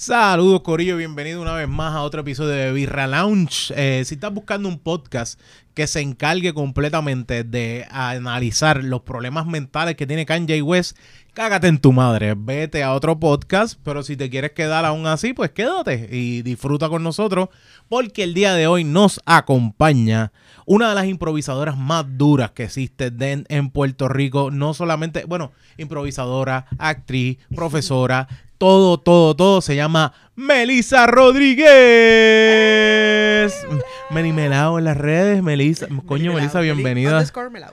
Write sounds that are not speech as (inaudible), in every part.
Saludos Corillo, bienvenido una vez más a otro episodio de Birra Lounge. Eh, si estás buscando un podcast que se encargue completamente de analizar los problemas mentales que tiene Kanye West, cágate en tu madre, vete a otro podcast, pero si te quieres quedar aún así, pues quédate y disfruta con nosotros, porque el día de hoy nos acompaña una de las improvisadoras más duras que existe en, Puerto Rico, no solamente, bueno, improvisadora, actriz, profesora, todo, todo, todo se llama Melisa Rodríguez. Meli Melao en las redes, Melisa. Coño, Melisa, bienvenida. Underscore Melao.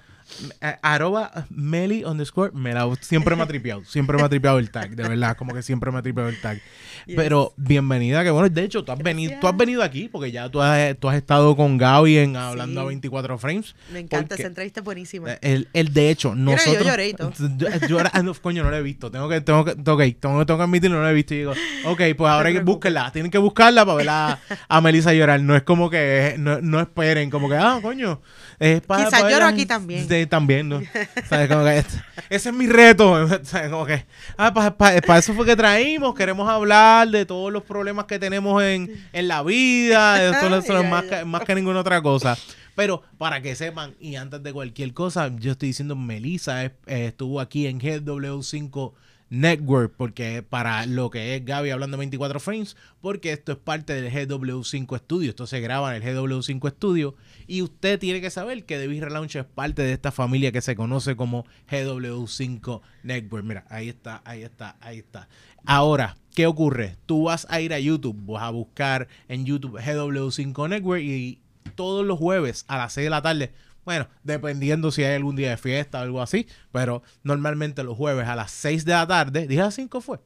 Eh, arroba Meli underscore Melao. Siempre me ha tripeado, siempre me ha tripeado el tag, de verdad, como que siempre me ha tripeado el tag. Yes. Pero bienvenida, que bueno, de hecho, tú has, venido, tú has venido aquí porque ya tú has, tú has estado con Gaby en Hablando Sí. a 24 Frames. Me encanta esa entrevista, es buenísima. Eh, El, el de hecho, Mira, yo nosotros. lloré y todo. (laughs) Yo- yo- ah, no, coño, no lo he visto. Tengo que, tengo que, ok, tengo, tengo que admitirlo, no lo he visto. Y digo, ok, pues ahora hay que búsquenla. Tienen que buscarla para ver a, a Melissa llorar. No es como que, no, no esperen, como que, ah, coño. Es para, Quizás lloro aquí también. Sí, también, ¿no? (laughs) ¿Sabes? Como que, este- ese es mi reto. (laughs) ¿Sabes? Como que, ah, para eso fue que traímos. Queremos hablar de todos los problemas que tenemos en, en la vida. (laughs) De eso, es más, que, más que ninguna otra cosa. Pero para que sepan, y antes de cualquier cosa, yo estoy diciendo, Melissa eh, estuvo aquí en GW5 Network, porque para lo que es Gaby hablando 24 frames, porque esto es parte del GW5 Studio, esto se graba en el GW5 Studio, y usted tiene que saber que Big Relaunch es parte de esta familia que se conoce como GW5 Network. Mira, ahí está, ahí está, ahí está. Ahora, ¿qué ocurre? Tú vas a ir a YouTube, vas a buscar en YouTube GW5 Network y todos los jueves a las 6 de la tarde. Bueno, dependiendo si hay algún día de fiesta o algo así, pero normalmente los jueves a las 6 de la tarde, ¿dije a las 5 fue?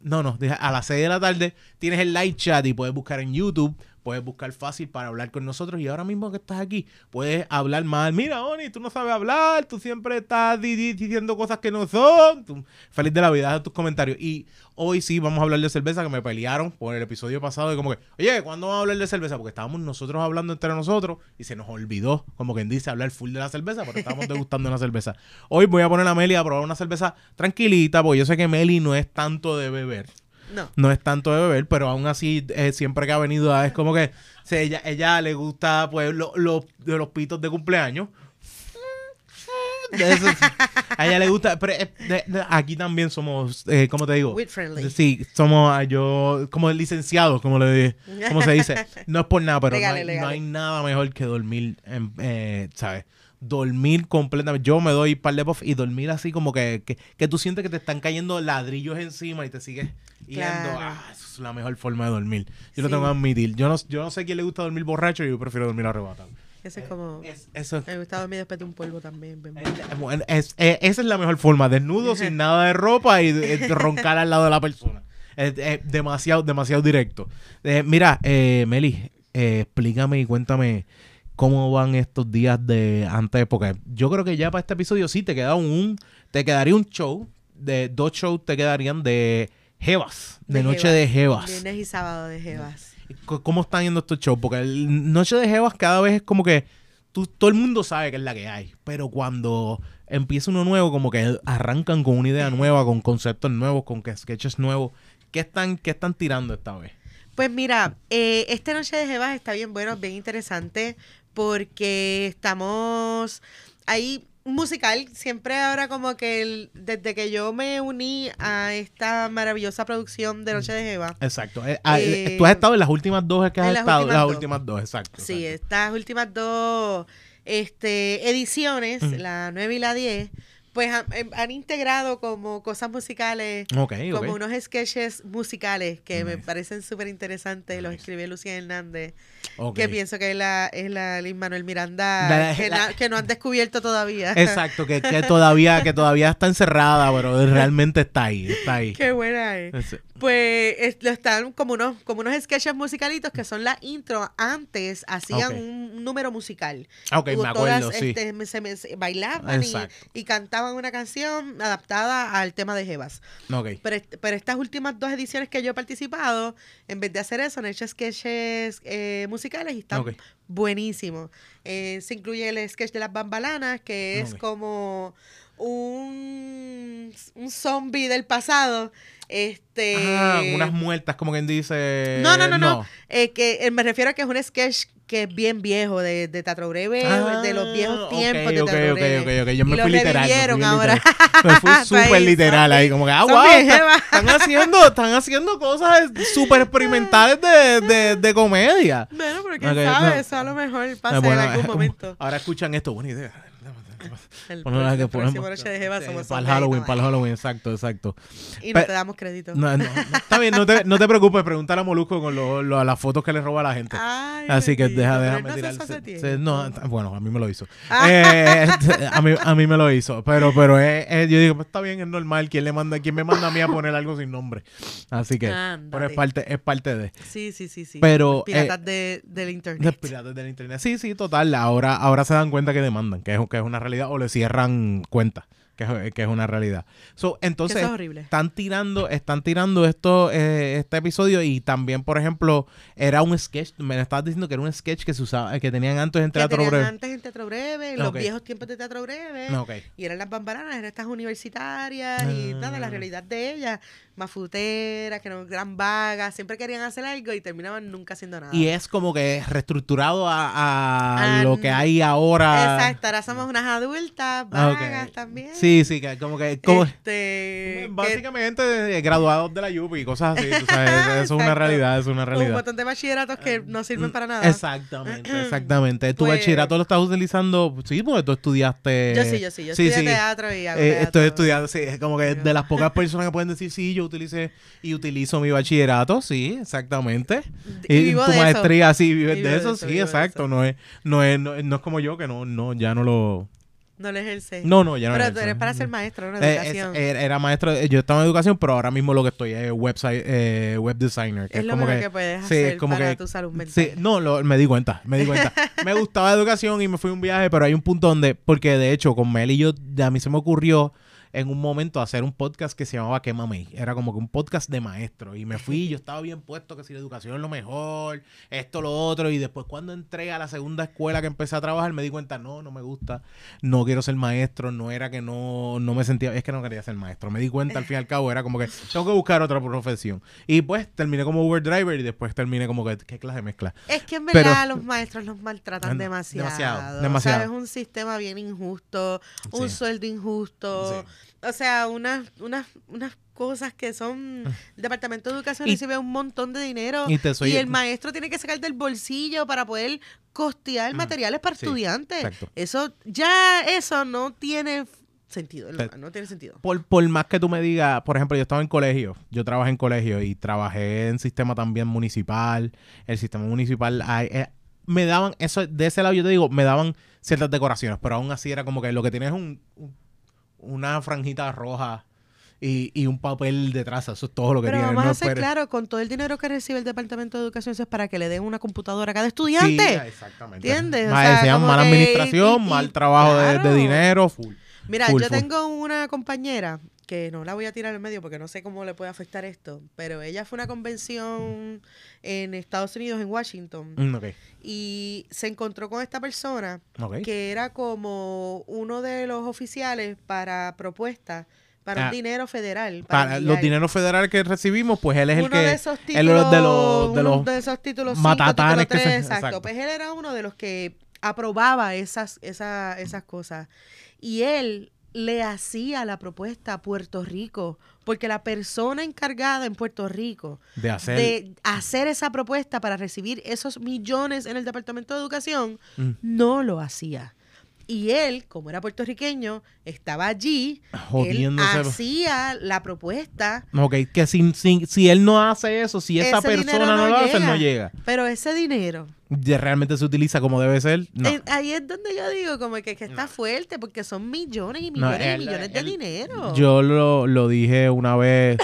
No, no, a las 6 de la tarde tienes el live chat y puedes buscar en YouTube, puedes buscar fácil para hablar con nosotros y ahora mismo que estás aquí, puedes hablar mal. Mira, Oni, tú no sabes hablar, tú siempre estás di- di- diciendo cosas que no son. Tú- feliz de la vida, haz tus comentarios. Y hoy sí vamos a hablar de cerveza, que me pelearon por el episodio pasado de como que, oye, ¿cuándo vamos a hablar de cerveza? Porque estábamos nosotros hablando entre nosotros y se nos olvidó, como quien dice, hablar full de la cerveza, pero estábamos (laughs) degustando una cerveza. Hoy voy a poner a Meli a probar una cerveza tranquilita, porque yo sé que Meli no es tanto de beber No. no es tanto de beber, pero aún así eh, siempre que ha venido es como que o sea, ella, ella le gusta pues lo- lo- de los pitos de cumpleaños. Eso, a ella le gusta, pero eh, de- de- aquí también somos, eh, ¿cómo te digo? Friendly. Sí, somos ah, yo como licenciados, como le como se dice. (laughs) No es por nada, pero no hay, no hay nada mejor que dormir, en, eh, ¿sabes? Dormir completamente. Yo me doy par de puff y dormir así como que, que, que tú sientes que te están cayendo ladrillos encima y te sigues yendo. Ah, eso es la mejor forma de dormir. Yo lo Sí. tengo que admitir. Yo no, yo no sé quién le gusta dormir borracho y yo prefiero dormir arrebatado. Ese es como... Es- eso Me gusta dormir después de un polvo también. es- es- eh, esa es la mejor forma, desnudo, sin (laughs) nada de ropa y eh, roncar al lado de la persona. Es, es demasiado, demasiado directo. Eh, mira, eh, Meli, eh, explícame y cuéntame cómo van estos días de antes, porque yo creo que ya para este episodio sí te queda un, te quedaría un show, de dos shows te quedarían de Jevas, de, Noche de Jevas. Viernes y sábado de Jevas. C- ¿Cómo están yendo estos shows? Porque el Noche de Jevas cada vez es como que tú, todo el mundo sabe que es la que hay, pero cuando empieza uno nuevo, como que arrancan con una idea (laughs) nueva, con conceptos nuevos, con sketches nuevos. ¿Qué están, qué están tirando esta vez? Pues mira, eh, esta noche de Jevas está bien bueno, bien interesante, porque estamos ahí musical. Siempre ahora como que el- desde que yo me uní a esta maravillosa producción de Noche de Jeva, Exacto. Eh, ah, Eh, tú has estado en las últimas dos que has las estado. últimas las dos. últimas dos, exacto. sí, exacto. estas últimas dos este, ediciones, Ujú. la 9 y la 10, pues han, em, han integrado como cosas musicales como unos sketches musicales que me parecen súper interesantes. Los Nice. escribió Lucía Hernández, que pienso que es la, es la Lin Manuel Miranda La- que, la- na- que no han descubierto todavía. Exacto, que, que todavía, que todavía está encerrada, pero realmente está ahí, está ahí. Qué buena es. Es- Pues es- lo están como unos, como unos sketches musicalitos que son la intro. Antes hacían un, número musical. Ah, Ok, Hubo me acuerdo, todas, sí. este, se me- se- bailaban y, y cantaban una canción adaptada al tema de Jevas. Ok. Pero, pero estas últimas dos ediciones que yo he participado, en vez de hacer eso, han hecho sketches eh, musicales y están buenísimos. Eh, se incluye el sketch de las bambalanas, que es como un, un zombie del pasado. Este. Ah, unas muertas, como quien dice. No, no, no, no. Eh, que eh, me refiero a que es un sketch que es bien viejo, de, de Teatro Breve, de los viejos Ah, tiempos ok, de Teatro Breve. Yo me Y fui literal. me fui ahora. literal. (laughs) Me fui (laughs) Está súper literal ahí, como que, ah, wow, están haciendo, están haciendo cosas súper experimentales de, de, de comedia. Bueno, pero quién sabe, no. eso a lo mejor pasa Ah, bueno, en algún (laughs) momento. Ahora escuchan esto, buena idea. (laughs) El, que ponemos. para el Halloween, para el Halloween, exacto, exacto. Y no te damos crédito. No, no, está bien, no te, no te preocupes, pregúntale a Molusco con lo- lo- las fotos que le roba a la gente. Ay, Así que deja, déjame tirar. no, bueno, a mí me lo hizo. (laughs) Ah. Eh, a, mí, a mí me lo hizo. Pero, pero eh, eh, yo digo, pues está bien, es normal. ¿Quién le manda, quién me manda a mí a poner algo sin nombre? Así que, pero es parte, es parte de. Sí, sí, sí, sí. Pero, Piratas de, del De internet. piratas del internet. Sí, sí, total. Ahora, ahora se dan cuenta que demandan, que es, que es una realidad, o le cierran cuentas, que es, que es una realidad. So, entonces, es están tirando, están tirando esto, eh, este episodio y también, por ejemplo, era un sketch, me estabas diciendo que era un sketch que se usaba, que tenían antes en Teatro Breve. antes en Teatro Breve, en los Ok. viejos tiempos de Teatro Breve. Ok. Y eran las bambaranas, eran estas universitarias y nada, la Ah. realidad de ellas, mafuteras, que no eran vagas, siempre querían hacer algo y terminaban nunca haciendo nada. Y es como que reestructurado a, a Ah, lo que hay ahora. Exacto, ahora somos unas adultas, vagas también. Sí, sí, que como que... Como, Este, Básicamente graduados de la UPI y cosas así, tú sabes, eso es una realidad, es una con un realidad. montón de bachilleratos que no sirven para nada. Exactamente, exactamente. ¿Tu Pues- bachillerato lo estás utilizando? Sí, porque tú estudiaste... Yo sí, yo sí, yo Sí, estudié sí. teatro y hago Eh, teatro. estoy estudiando, sí, es como que de las pocas personas que pueden decir, sí, yo utilicé y utilizo mi bachillerato, sí, exactamente. Y tu de eso. maestría, sí, vives de eso, sí, exacto. eso. No es, no, es, no, es- no es como yo, que no, no, ya no lo... No lo ejerce. No, no, ya no Pero tú eres para ser maestro, ¿no? Eh, es- Educación. era, maestro, eh, yo estaba en educación, pero ahora mismo lo que estoy es website, eh, web designer. Que es lo como mejor que, puedes sí, hacer es como para que- tu salud mental. Sí, no, lo- me di cuenta, me di cuenta. (laughs) me gustaba educación y me fui a un viaje, pero hay un punto donde, porque de hecho con Mel y yo, a mí se me ocurrió en un momento hacer un podcast que se llamaba Quémame. Era como que un podcast de maestro. Y me fui, yo estaba bien puesto que si la educación es lo mejor, esto, lo otro. Y después cuando entré a la segunda escuela que empecé a trabajar, me di cuenta, no, no me gusta, no quiero ser maestro, no era que no, no me sentía, es que no quería ser maestro. Me di cuenta al fin y al cabo, era como que (laughs) tengo que buscar otra profesión. Y pues terminé como Uber driver y después terminé como que, ¿qué clase de mezcla? Es que en Pero- verdad los maestros los maltratan demasiado. demasiado, O sea, es un sistema bien injusto, un Sí. sueldo injusto. O sea, unas, unas, unas cosas que son... El Departamento de Educación Y- recibe un montón de dinero Y te soy- y el maestro tiene que sacar del bolsillo para poder costear materiales para sí, estudiantes. exacto. Eso, ya eso no tiene sentido. No tiene sentido. por, por más que tú me digas, por ejemplo, yo estaba en colegio, yo trabajé en colegio y trabajé en sistema también municipal. El sistema municipal, hay- eh, me daban, eso de ese lado yo te digo, me daban ciertas decoraciones, pero aún así era como que lo que tienes es un, un- una franjita roja y, y un papel detrás, eso es todo lo que Pero vamos no a ser claro, con todo el dinero que recibe el Departamento de Educación, eso es para que le den una computadora a cada Sí, estudiante. exactamente. ¿Entiendes? O Mal, sea, mala que- administración, y- y- mal trabajo de- de, claro. dinero, full. Mira, Full, yo full. tengo una compañera que no la voy a tirar en medio porque no sé cómo le puede afectar esto, pero ella fue a una convención en Estados Unidos, en Washington, Mm, y se encontró con esta persona que era como uno de los oficiales para propuestas para Ah. un dinero federal. Para los dineros federales que recibimos, pues él es el uno que... de esos él títulos, es de los- de uno de esos títulos cinco, matatanes que se- exacto. exacto. Pues él era uno de los que aprobaba esas, esa- esas cosas. Y él le hacía la propuesta a Puerto Rico, porque la persona encargada en Puerto Rico de hacer... de hacer esa propuesta para recibir esos millones en el Departamento de Educación, Mm. no lo hacía. Y él, como era puertorriqueño, estaba allí, él Jodiéndose. hacía la propuesta Ok, que si, si, si él no hace eso, si esa Ese dinero persona no, no lo hace, llega. no llega. Pero ese dinero, Ya realmente se utiliza como debe ser. No. eh, ahí es donde yo digo, como que, que está fuerte, porque son millones y No, millones él- y millones de él- dinero. Yo lo, lo dije una vez,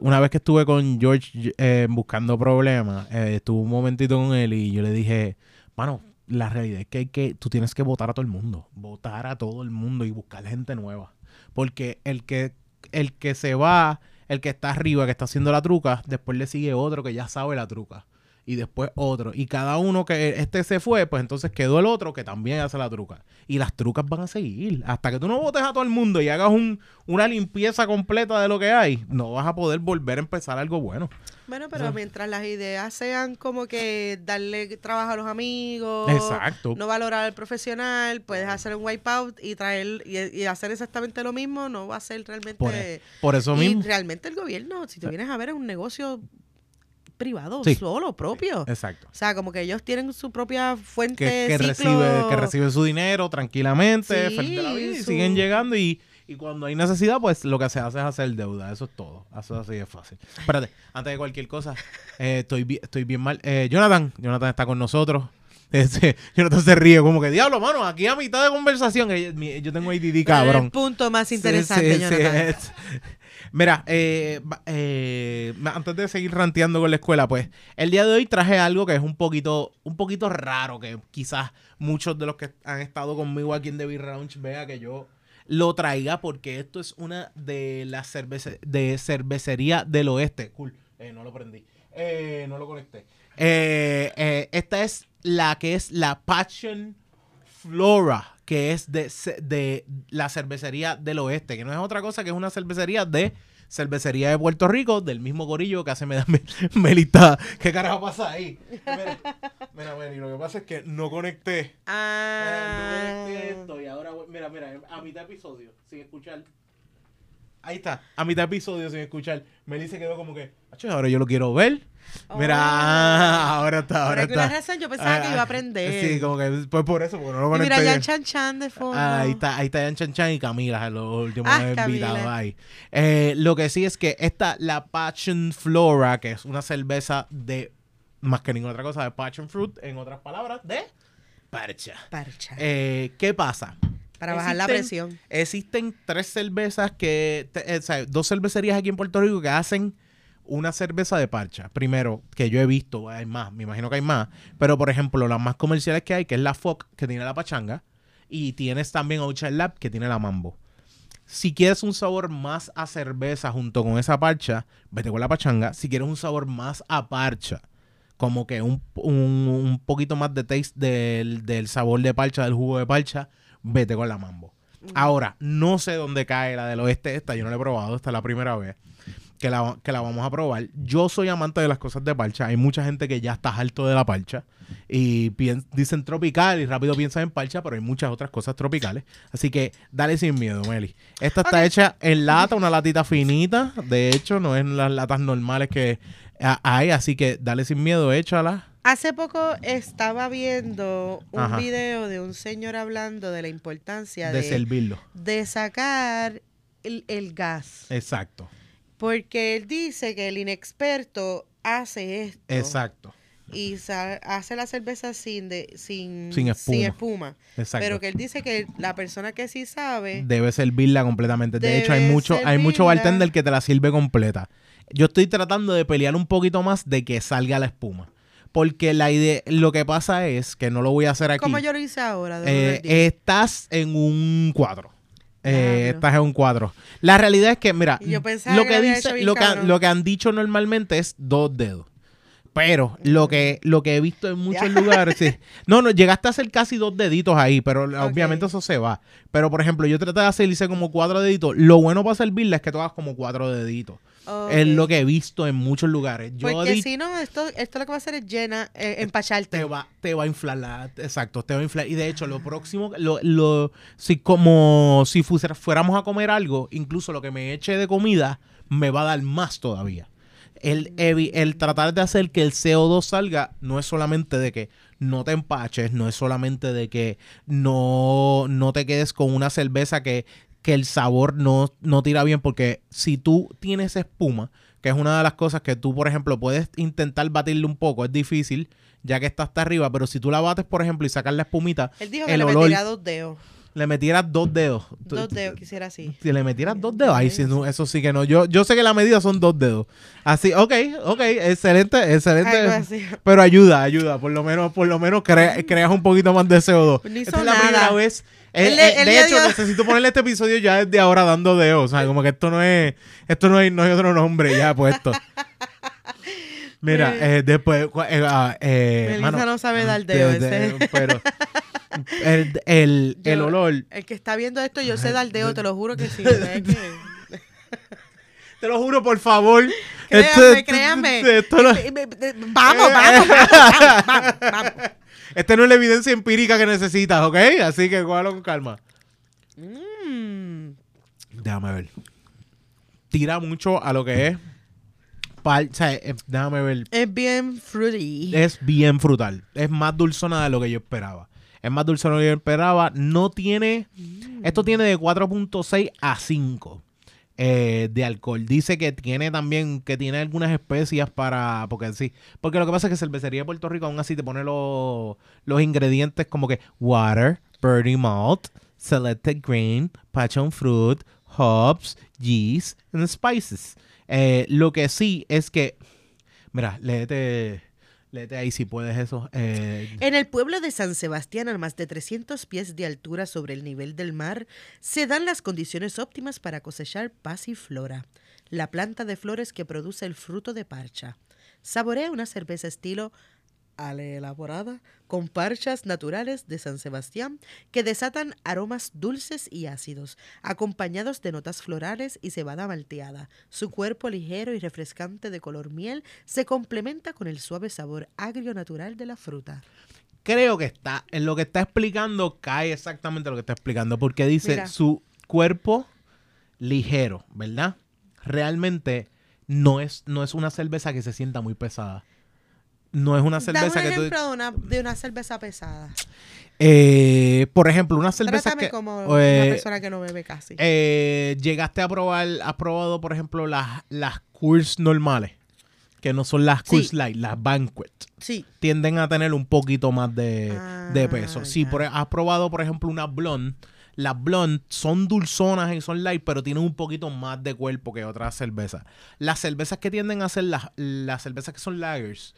una vez que estuve con George eh, buscando problemas, eh, estuve un momentito con él y yo le dije, mano, la realidad es que, hay que tú tienes que votar a todo el mundo, votar a todo el mundo y buscar gente nueva. Porque el que, el que se va, el que está arriba, que está haciendo la truca, después le sigue otro que ya sabe la truca. Y después otro. Y cada uno que este se fue, pues entonces quedó el otro que también hace la truca. Y las trucas van a seguir. Hasta que tú no votes a todo el mundo y hagas un, una limpieza completa de lo que hay, no vas a poder volver a empezar algo bueno. Bueno, pero mientras las ideas sean como que darle trabajo a los amigos, Exacto. no valorar al profesional, puedes hacer un wipeout y traer y, hacer exactamente lo mismo, no va a ser realmente por, e, eso mismo. Y realmente el gobierno, si te vienes a ver, es un negocio privado, solo, propio. exacto. O sea, como que ellos tienen su propia fuente que, que recibe que recibe su dinero tranquilamente, feliz de la vida, y siguen llegando y y cuando hay necesidad, pues lo que se hace es hacer deuda. Eso es todo. Eso así es fácil. Espérate, antes de cualquier cosa, eh, estoy, estoy bien mal. Eh, Jonathan, Jonathan está con nosotros. (laughs) Este, Jonathan se ríe como que, diablo, mano, aquí a mitad de conversación, yo tengo ADD, cabrón. El punto más interesante, Jonathan. Mira, eh, eh, antes de seguir ranteando con la escuela, pues el día de hoy traje algo que es un poquito, un poquito raro, que quizás muchos de los que han estado conmigo aquí en The Beer Lounge vea que yo lo traiga porque esto es una de las cervece de cervecería del oeste. Cool. Eh, no lo prendí. No lo conecté. Esta es la que es la Passion Flora, que es de, de la cervecería del oeste, que no es otra cosa que es una cervecería de cervecería de Puerto Rico, del mismo gorillo que hace me, (laughs) Melita. ¿Qué carajo pasa ahí? Mira, mira, mira, lo que pasa es que no conecté. Ah. no conecté esto y ahora, mira, mira, a mitad de episodio, sin escuchar. Ahí está, a mitad de episodio sin escuchar. Meli se quedó como que, ahora yo lo quiero ver. Mira, oh. (laughs) ahora está, ahora está. razón, yo pensaba que iba a ah, aprender. Sí, como que pues por eso, porque no lo. Y mira, Yan Chan Chan de fondo. ahí está, ahí está Yan Chan Chan y Camila, los últimos ah, invitados ahí. Eh, lo que sí es que esta, la Passion Flora, que es una cerveza de, más que ninguna otra cosa, de Passion Fruit, en otras palabras, de parcha. Parcha. Eh, ¿Qué pasa? Para bajar la presión. Existen tres cervezas que, eh, o sea, dos cervecerías aquí en Puerto Rico que hacen una cerveza de parcha. Primero, que yo he visto, hay más, me imagino que hay más. Pero, por ejemplo, las más comerciales que hay, que es la FOC, que tiene la pachanga. Y tienes también Ocha Lab, que tiene la mambo. Si quieres un sabor más a cerveza junto con esa parcha, vete con la pachanga. Si quieres un sabor más a parcha, como que un, un, poquito más de taste del, del, sabor de parcha, del jugo de parcha, vete con la mambo. Ahora, no sé dónde cae la del oeste esta, yo no la he probado, esta es la primera vez que la, que la vamos a probar. Yo soy amante de las cosas de parcha. Hay mucha gente que ya está harto de la parcha y dicen tropical y rápido piensan en parcha, pero hay muchas otras cosas tropicales. Así que dale sin miedo, Meli. Esta está hecha en lata, una latita finita. De hecho, no es en las latas normales que hay, así que dale sin miedo, échala. Hace poco estaba viendo un video de un señor hablando de la importancia de, servirlo. De sacar el gas. Exacto. Porque él dice que el inexperto hace esto. Exacto. Y hace la cerveza sin, de, sin, sin espuma. Exacto. Pero que él dice que la persona que sí sabe... Debe servirla completamente. De hecho, hay mucho, hay mucho bartender que te la sirve completa. Yo estoy tratando de pelear un poquito más de que salga la espuma. Porque la idea, lo que pasa es que no lo voy a hacer aquí. Como yo lo hice ahora. Eh, estás en un cuadro. Eh, estás en un cuadro. La realidad es que, mira, lo que, dice, lo, que lo que han dicho normalmente es dos dedos. Pero lo que, lo que he visto en muchos lugares, (laughs) no, no, llegaste a hacer casi dos deditos ahí, pero obviamente eso se va. Pero por ejemplo, yo traté de hacer, hice como cuatro deditos. Lo bueno para servirle es que tú hagas como cuatro deditos. Es lo que he visto en muchos lugares. Porque si no, esto, esto lo que va a hacer es llena, eh, empacharte. Te va, te va a inflar la, exacto, te va a inflar. Y de hecho, lo próximo, lo, lo, si como si fuéramos a comer algo, incluso lo que me eche de comida, me va a dar más todavía. El, el, tratar de hacer que el CO2 salga no es solamente de que no te empaches, no es solamente de que no, no te quedes con una cerveza que que el sabor no, no tira bien porque si tú tienes espuma, que es una de las cosas que tú, por ejemplo, puedes intentar batirle un poco, es difícil, ya que está hasta arriba, pero si tú la bates, por ejemplo, y sacas la espumita, Él dijo que le metiera dos dedos. Le metieras dos dedos. Dos dedos, quisiera así. Si le metieras dos dedos, ay, si eso sí que no. Yo, yo sé que la medida son dos dedos. Así, ok, ok, excelente, excelente. Pero ayuda, ayuda. Por lo menos, por lo menos creas un poquito más de CO2. Esta es la primera vez de hecho, necesito ponerle este episodio ya desde ahora dando dedos. O sea, como que esto no es, esto no hay, no hay otro nombre ya puesto. (laughs) Mira, eh, después. eh, ah, eh, mano, no sabe dar dedo, de- de- ese. Pero. (laughs) El, el, el olor. El que está viendo esto, yo sé dar dedo, te lo juro que sí. (laughs) Te lo juro, por favor. Créanme, créanme. esto Eh, eh, eh, Vamos, vamos, vamos, vamos, vamos. Esta no es la evidencia empírica que necesitas, ¿ok? Así que cógalo con calma. Mm. Déjame ver. Tira mucho a lo que es. pal- o sea, déjame ver. Es bien fruity. Es bien frutal. Es más dulzona de lo que yo esperaba. Es más dulzona de lo que yo esperaba. No tiene. Esto tiene de 4.6 a 5 eh, de alcohol. Dice que tiene también. Que tiene algunas especias para. Porque sí. Porque lo que pasa es que Cervecería de Puerto Rico aún así te pone los, los ingredientes como que water, birdie malt, selected grain, passion fruit, hops, yeast and spices. Eh, lo que sí es que. Mira, léete. Ahí si puedes eso. Eh, En el pueblo de San Sebastián, a más de 300 pies de altura sobre el nivel del mar, se dan las condiciones óptimas para cosechar pasiflora, la planta de flores que produce el fruto de parcha. Saborea una cerveza estilo elaborada con parchas naturales de San Sebastián que desatan aromas dulces y ácidos, acompañados de notas florales y cebada malteada. Su cuerpo ligero y refrescante de color miel se complementa con el suave sabor agrio natural de la fruta. creo que está, en lo que está explicando, cae exactamente lo que está explicando, porque dice Mira. su cuerpo ligero, ¿verdad? Realmente no es, no es una cerveza que se sienta muy pesada. No es una Dame cerveza que tú... de una, de una cerveza pesada. Eh, por ejemplo, una cerveza Trátame que... como eh, una persona que no bebe casi. eh, llegaste a probar, has probado, por ejemplo, las, las Coors normales, que no son las Coors Sí. Light, las Banquet. sí. tienden a tener un poquito más de, de peso. Ah, Si ya. por, has probado, por ejemplo, una blonde, las blonde son dulzonas y son light, pero tienen un poquito más de cuerpo que otras cervezas. Las cervezas que tienden a ser las, las cervezas que son lagers,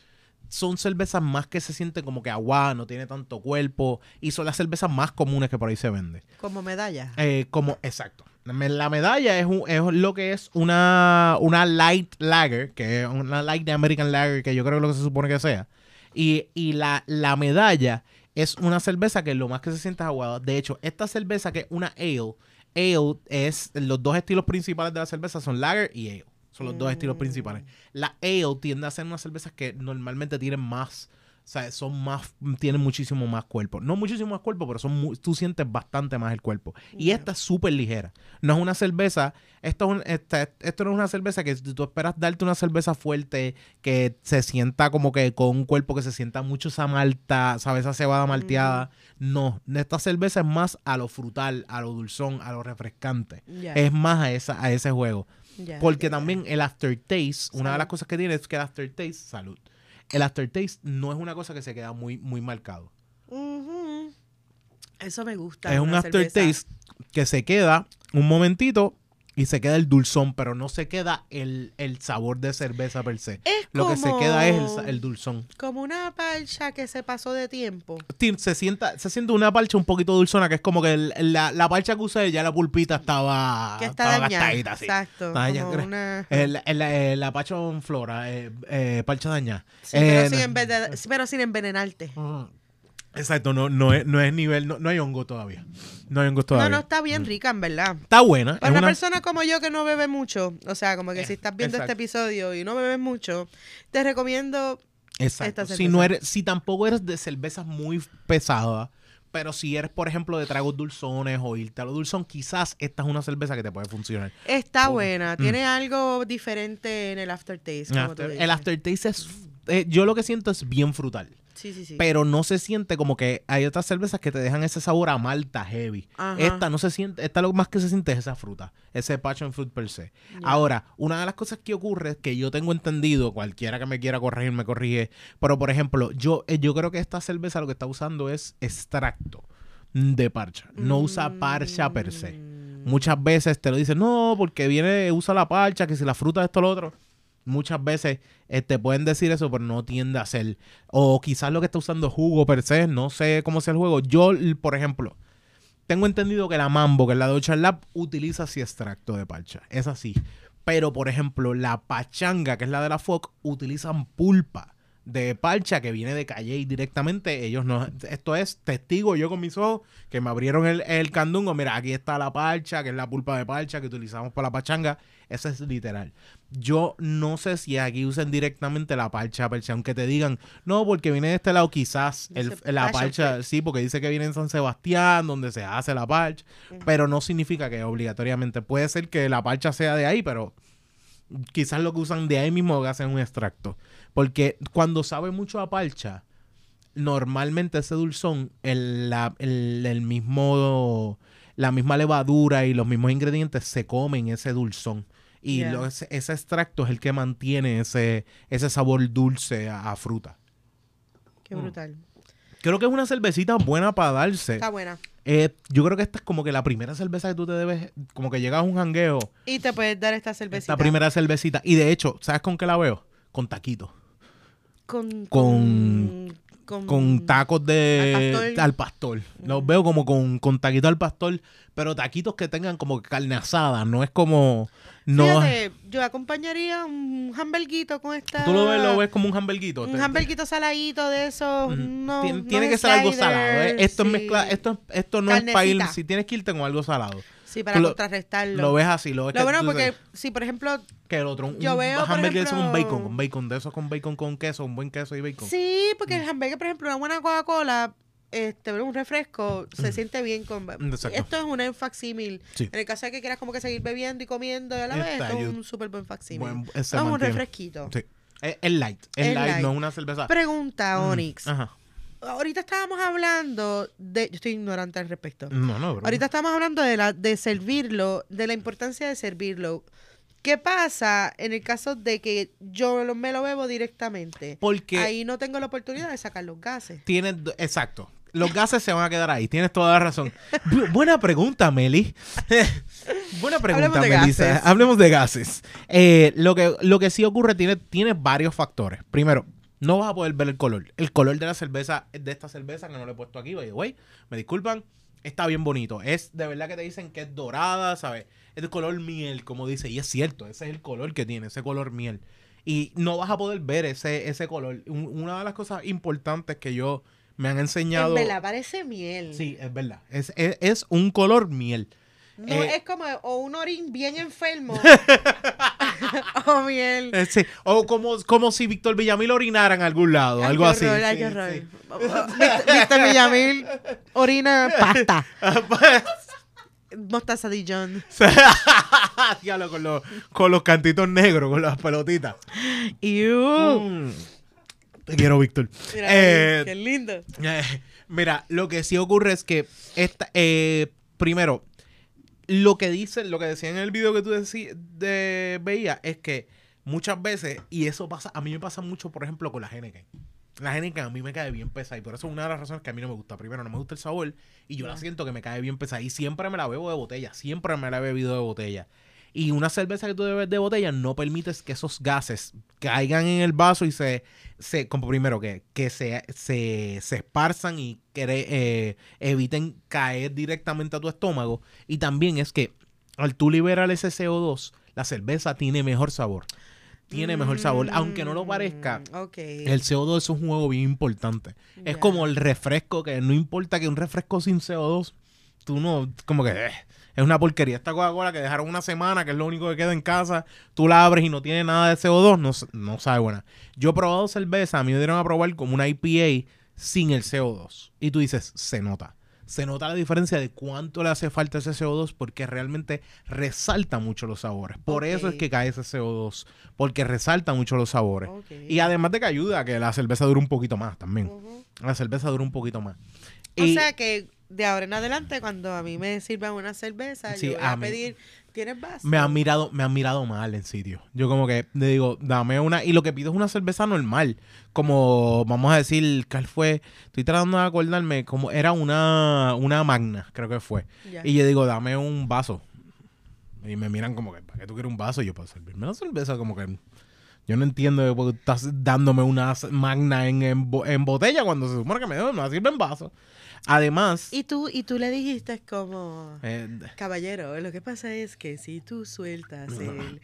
son cervezas más que se sienten como que agua, no tiene tanto cuerpo, y son las cervezas más comunes que por ahí se venden. Como medalla. Eh, como, exacto. La medalla es, un- es lo que es una, una light lager, que es una light de American lager, que yo creo que es lo que se supone que sea. Y, y la, la medalla es una cerveza que lo más que se siente es aguada. De hecho, esta cerveza que es una ale, ale es, los dos estilos principales de la cerveza son lager y ale. Son los dos estilos principales. La ale tiende a ser unas cervezas que normalmente tienen más, o sea, son más, tienen muchísimo más cuerpo. No muchísimo más cuerpo, pero son tú sientes bastante más el cuerpo. Y esta es súper ligera. No es una cerveza, esto, es un- esta- esto no es una cerveza que tú esperas darte una cerveza fuerte que se sienta como que con un cuerpo que se sienta mucho esa malta, ¿sabes? Esa cebada malteada. No, esta cerveza es más a lo frutal, a lo dulzón, a lo refrescante. Es más a, esa, a ese juego. Ya, Porque ya. también el aftertaste, una de las cosas que tiene es que el aftertaste, salud. El aftertaste no es una cosa que se queda muy, muy marcado. Eso me gusta. es un aftertaste que se queda un momentito y se queda el dulzón, pero no se queda el, el sabor de cerveza per se. Es Lo que se queda es el, el dulzón. Como una parcha que se pasó de tiempo. Ti- Se sienta, se siente una parcha un poquito dulzona, que es como que el- la, la parcha que usé ya la pulpita estaba, Que está estaba dañada. gastadita, sí. Exacto. Como una- El, el, el- la parcha con flora, eh, eh, parcha dañada. Sí, pero, Eh, sin envenen- pero sin envenenarte. Ujú. Exacto, no, no, es, no es nivel, no, no hay hongo todavía. No hay hongos todavía. No, no, está bien rica, en verdad. Está buena. Para es una, una- persona como yo que no bebe mucho, o sea, como que Eh, si estás viendo exacto. este episodio y no bebes mucho, te recomiendo Exacto. esta Si, no eres, si tampoco eres de cervezas muy pesadas, pero si eres, por ejemplo, de tragos dulzones o irte a lo dulzón, quizás esta es una cerveza que te puede funcionar. Está buena, mm. tiene algo diferente en el aftertaste. Como tú After- dices. el aftertaste es... eh, yo lo que siento es bien frutal. Sí, sí, sí. Pero no se siente como que hay otras cervezas que te dejan ese sabor a malta heavy. Ajá. Esta no se siente, esta lo más que se siente es esa fruta, ese passion fruit per se. Ahora, una de las cosas que ocurre que yo tengo entendido, cualquiera que me quiera corregir me corrige, pero por ejemplo, yo, eh, yo creo que esta cerveza lo que está usando es extracto de parcha, no usa parcha per se. Mm. Muchas veces te lo dicen, no, porque viene, usa la parcha, que si la fruta esto lo otro. Muchas veces te pueden decir eso, pero no tiende a ser. O quizás lo que está usando jugo per se, no sé cómo sea el juego. Yo, por ejemplo, tengo entendido que la Mambo, que es la de Ocean utiliza así extracto de parcha. Es así. Pero, por ejemplo, la pachanga, que es la de la FOC, utilizan pulpa de parcha que viene de Calle directamente. Ellos no. Esto es testigo yo con mis ojos que me abrieron el, el candungo. Mira, aquí está la parcha, que es la pulpa de parcha que utilizamos para la pachanga. Eso es literal. Yo no sé si aquí usen directamente la parcha parcha, aunque te digan, no, porque viene de este lado, quizás el- la parcha, sí, porque dice que viene en San Sebastián, donde se hace la parcha, pero no significa que obligatoriamente. Puede ser que la parcha sea de ahí, pero quizás lo que usan de ahí mismo que hacen un extracto. Porque cuando sabe mucho a parcha, normalmente ese dulzón, el, la- el- el mismo, la misma levadura y los mismos ingredientes se comen ese dulzón. Y Yeah. lo- ese, ese extracto es el que mantiene ese, ese sabor dulce a, a fruta. Qué brutal. Creo que es una cervecita buena para darse. Está buena. Eh, yo creo que esta es como que la primera cerveza que tú te debes, como que llegas a un jangueo, Y te puedes dar esta cervecita. esta primera cervececita. Y de hecho, ¿sabes con qué la veo? Con taquitos. Con, con- con, con tacos de Al pastor. al pastor. Los veo como con, con taquitos al pastor, pero taquitos que tengan como carne asada, no es como no Fíjate, yo acompañaría un hamburguito con esta. tú lo ves, lo ves como un hamburguito. Un hamburguito saladito de esos. Ujú. No, Tien- no tiene que ser algo salado. ¿eh? Esto es mezcla, esto, esto no es para ir, si tienes que irte con algo salado. Sí, para lo- contrarrestarlo. Lo ves así, lo ves Lo que bueno, tú porque si por ejemplo. que el otro un, yo un veo, por hamburger de esos con ejemplo- bacon, con bacon, de esos con bacon con queso, un buen queso y bacon. Sí, porque el hamburger, por ejemplo, una buena Coca-Cola, este, un refresco, se siente bien con. Exacto. Esto es un facsímil. Sí. En el caso de que quieras como que seguir bebiendo y comiendo a la vez, esto es un súper buen facsímil. Buen- Es se un refresquito. Sí. Es, es light, es, Es light, light. no es una cerveza. Pregunta, Mm, Onyx. Ajá. Ahorita estábamos hablando de. Yo estoy ignorante al respecto. No, no, bro. Ahorita estamos hablando de, la, de servirlo, de la importancia de servirlo. ¿Qué pasa en el caso de que yo lo- me lo bebo directamente? Porque Ahí no tengo la oportunidad de sacar los gases. tienes, exacto. Los gases se van a quedar ahí, tienes toda la razón. Bu- buena pregunta, Meli. (laughs) buena pregunta, Hablemos de Melissa. gases. Hablemos de gases. Eh, lo, que, lo que sí ocurre, tiene, tiene varios factores. Primero, no vas a poder ver el color. El color de la cerveza, de esta cerveza que no le he puesto aquí, by the way, me disculpan, está bien bonito. Es de verdad que te dicen que es dorada, ¿sabes? Es de color miel, como dice. Y es cierto, ese es el color que tiene, ese color miel. Y no vas a poder ver ese, ese color. Un- una de las cosas importantes que yo me han enseñado. En verdad, parece miel. Sí, es verdad. Es, es, es un color miel. No Eh, es como o un orín bien enfermo (laughs) o miel. Eh, sí, O como, como si Víctor Villamil orinara en algún lado, Ay, algo así. ay, sí, sí. Víctor- Villamil orina (laughs) pasta. (laughs) Mostaza Dijon. Diablo, con, los, con los cantitos negros, con las pelotitas. Iu. Mm. Te quiero, Víctor. Mira, Eh, qué lindo. Eh, mira, lo que sí ocurre es que esta, eh, primero, lo que dice, lo que decía en el video que tú decí- de, veías es que muchas veces, y eso pasa, a mí me pasa mucho, por ejemplo, con la Heineken. La Heineken a mí me cae bien pesada y por eso es una de las razones que a mí no me gusta. Primero, no me gusta el sabor y yo la siento que me cae bien pesada y siempre me la bebo de botella, siempre me la he bebido de botella. Y una cerveza que tú bebes de botella no permites que esos gases caigan en el vaso y se, se como primero que, que se, se, se esparzan y que, eh, eviten caer directamente a tu estómago. Y también es que al tú liberar ese CO2, la cerveza tiene mejor sabor. Tiene mejor sabor. Aunque no lo parezca, Mm, el CO2 es un juego bien importante. Es como el refresco, que no importa que un refresco sin CO2, tú no, como que eh, es una porquería. Esta Coca-Cola que dejaron una semana, que es lo único que queda en casa, tú la abres y no tiene nada de CO2, no, no sabe buena. Yo he probado cerveza, a mí me dieron a probar como una IPA sin el CO2. Y tú dices, se nota. Se nota la diferencia de cuánto le hace falta ese CO2 porque realmente resalta mucho los sabores. Por eso es que cae ese CO2, porque resalta mucho los sabores. Y además de que ayuda a que la cerveza dure un poquito más también. La cerveza dura un poquito más. O Y- sea que de ahora en adelante, cuando a mí me sirvan una cerveza, Sí, yo voy a pedir, ¿tienes vaso? me han mirado, me han mirado mal en sitio. Yo como que le digo, dame una, y lo que pido es una cerveza normal. Como, vamos a decir, ¿cuál fue? Estoy tratando de acordarme, como era una, una magna, creo que fue. Y yo digo, dame un vaso. Y me miran como que, ¿para qué tú quieres un vaso? Y yo, para servirme la cerveza, como que Yo no entiendo por qué estás dándome una magna en, en, en botella cuando se supone que me no sirve en vaso. Además, Y tú, y tú le dijiste como, eh, caballero, lo que pasa es que si tú sueltas (laughs) el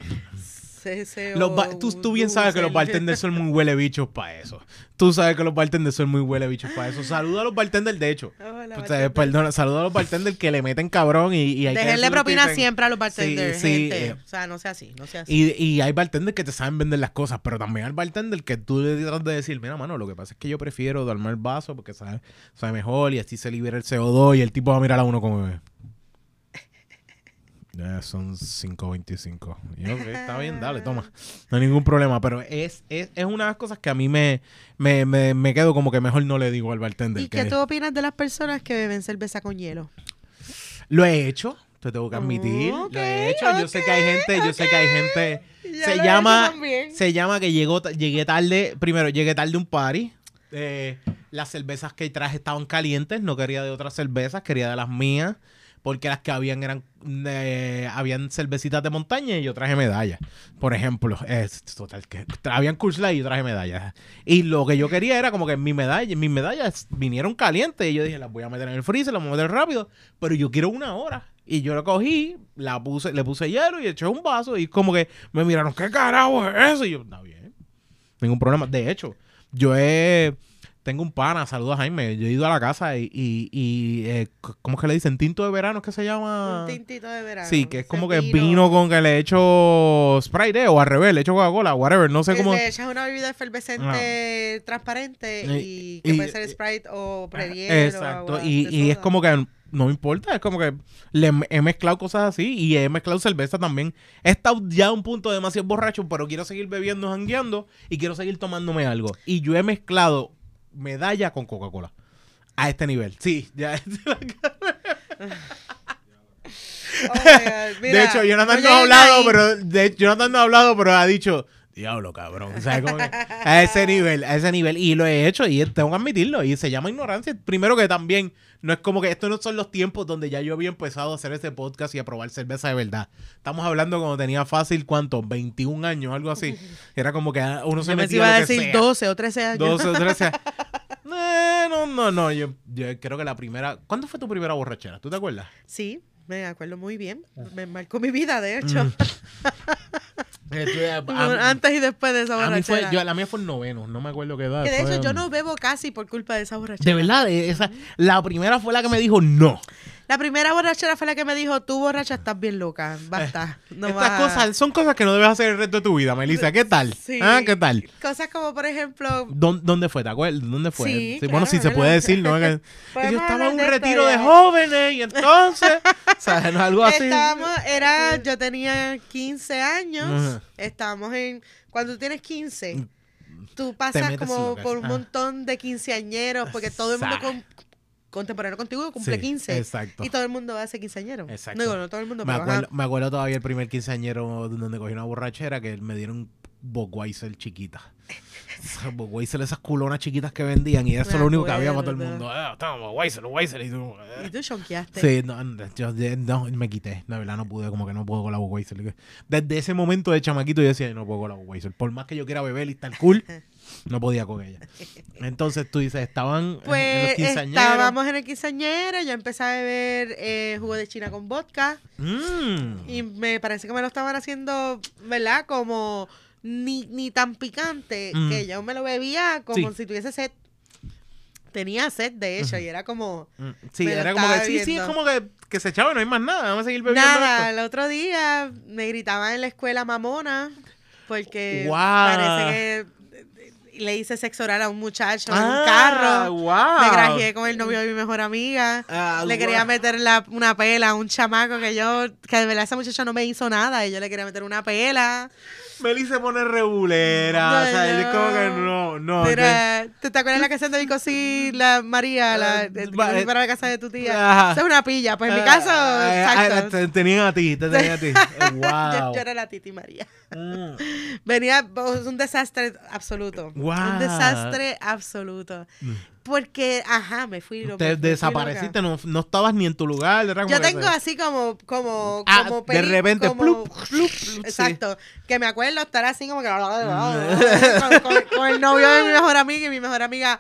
los ba- tú, tú bien sabes que los bartenders son muy huele bichos para eso. Tú sabes que los bartenders son muy huele bichos para eso. Saluda a los bartenders, de hecho. (laughs) Hola, sea, bartender. perdona, saluda a los bartenders que le meten cabrón y, y hay decirle propina siempre a los bartenders, Sí, sí, eh. o sea, no sea así, no sea así. Y, y hay bartenders que te saben vender las cosas, pero también hay bartender que tú le tratas de decir, mira, mano, lo que pasa es que yo prefiero darme el vaso porque sabe, sabe mejor y así se libera el CO2 y el tipo va a mirar a uno como... Ya son 5.25. Y está bien, (laughs) dale, toma. No hay ningún problema, pero es, es, es una de las cosas que a mí me, me, me, me quedo como que mejor no le digo al bartender. ¿Y que qué tú opinas de las personas que beben cerveza con hielo? Lo he hecho, te tengo que admitir. Lo he hecho. Yo sé que hay gente, yo sé que hay gente... Ya se llama se llama que llegó llegué tarde primero llegué tarde a un party eh, las cervezas que traje estaban calientes no quería de otras cervezas quería de las mías porque las que habían eran eh, habían cervecitas de montaña y yo traje medallas por ejemplo es total que habían Light y yo traje medallas y lo que yo quería era como que mi medalla mis medallas vinieron calientes y yo dije las voy a meter en el freezer las voy a meter rápido pero yo quiero una hora y yo la cogí, la puse, le puse hielo y eché un vaso y como que me miraron, ¿qué carajo es eso? Y yo, está bien, ningún problema. De hecho, yo he, tengo un pana, saludos Jaime, yo he ido a la casa y, y, y, eh, ¿cómo es que le dicen? Tinto de verano, ¿es que se llama? Un tintito de verano. Sí, que es como que vino con que le echo Sprite eh, o al revés, le echo Coca-Cola, whatever, no sé Que cómo. Le echas una bebida efervescente transparente y, Y- que puede ser Sprite o prehielo. Exacto, agua y, es como que no me importa, es como que le he mezclado cosas así y he mezclado cerveza también. He estado ya a un punto demasiado borracho, pero quiero seguir bebiendo, jangueando y quiero seguir tomándome algo. Y yo he mezclado medalla con Coca-Cola. A este nivel. Sí, ya. (laughs) Oh mira, de hecho, Jonathan no ha hablado, pero de, Jonathan no ha hablado, pero ha dicho, diablo, cabrón. O sea, como que a ese nivel, a ese nivel. Y lo he hecho y tengo que admitirlo. Y se llama ignorancia. Primero que también, no es como que estos no son los tiempos donde ya yo había empezado a hacer este podcast y a probar cerveza de verdad. Estamos hablando cuando tenía fácil, ¿cuánto? 21 años, algo así. Era como que uno se Yo metía iba a decir sea. 12 o 13 años. 12 o 13. (laughs) Eh, no, no, no. Yo, yo creo que la primera. ¿Cuándo fue tu primera borrachera? ¿Tú te acuerdas? Sí, me acuerdo muy bien. Me marcó mi vida, de hecho. Mm. (laughs) Eh, tú, eh, (laughs) a- Antes y después de esa A mí fue, borrachera. yo, la mía fue en noveno, no me acuerdo qué edad. que de fue- hecho yo no bebo casi por culpa de esa borrachera. De verdad, eh, esa, la primera fue la que me dijo no. La primera borrachera fue la que me dijo, tú borracha estás bien loca, basta. No Eh, Estas vas a-". cosas son cosas que no debes hacer el resto de tu vida, Melissa. ¿Qué tal? Sí. ¿Ah, ¿Qué tal? Cosas como, por ejemplo, ¿Dó- ¿Dónde fue? ¿Te acuerdas? ¿Dónde fue? Sí, bueno, claro, si se puede decir, ¿no? (laughs) Yo estaba en un retiro de jóvenes y entonces, (laughs) o sea, no, algo así. estábamos, era, yo tenía 15 años, Ajá. estábamos en, cuando tú tienes 15, tú pasas como por un ah. montón de quinceañeros, porque todo el mundo contemporáneo contigo cumple Sí, 15. exacto. Y todo el mundo hace quinceañero. Exacto. No digo, no todo el mundo, Me pero ajá. acuerdo, me acuerdo todavía el primer quinceañero donde cogí una borrachera que me dieron Budweiser chiquita. Esas Budweiser, esas culonas chiquitas que vendían y eso es lo único que había para todo el mundo. Ah, toma, Budweiser, Budweiser. Y tú, eh. Y tú chonqueaste. Sí, no, no, yo no, me quité. La verdad no pude, como que no puedo con la Budweiser. Desde ese momento de chamaquito yo decía, no puedo con la Budweiser. Por más que yo quiera beber y estar cool, (laughs) no podía con ella. Entonces tú dices, estaban en- en los Pues quinceañeros. estábamos en el quinceañero, yo empecé a beber eh, jugo de china con vodka Mm. y me parece que me lo estaban haciendo, ¿verdad? Como ni, ni tan picante Mm. que yo me lo bebía como Sí. si tuviese sed. Tenía sed, de hecho, y era como... Mm, Sí, era como que sí, sí, es como que, que se echaba y no hay más nada. Vamos a seguir bebiendo. Nada, esto. el otro día me gritaban en la escuela mamona porque Guau. parece que le hice sexo oral a un muchacho en un Ah, carro. wow. Me grajeé con el novio de mi mejor amiga. Ah, le quería meter la- una pela a un chamaco que yo, que de verdad esa muchacha no me hizo nada y yo le quería meter una pela. Meli se pone rebulera. No, o sea, es no. como que no, no. Mira, ¿te, te acuerdas la canción de Vicosí, la María, la, Ah, fui para la casa de tu tía? Esa es una pilla. Pues en mi caso, Ah, ah, exacto. ah, te tenían a ti, te tenían a ti. Eh, (laughs) wow. yo, yo era la Titi María. Venía, es un desastre absoluto. Guau. Un desastre absoluto. Mm. Porque, ajá, me fui. lo- Te me fui desapareciste, no, no estabas ni en tu lugar. era como Yo tengo así como, como, Ah, como de repente, como- plup, (laughs) plup, sí. Exacto. Que me acuerdo estar así como que (laughs) con, con- con el novio de mi mejor amiga y mi mejor amiga.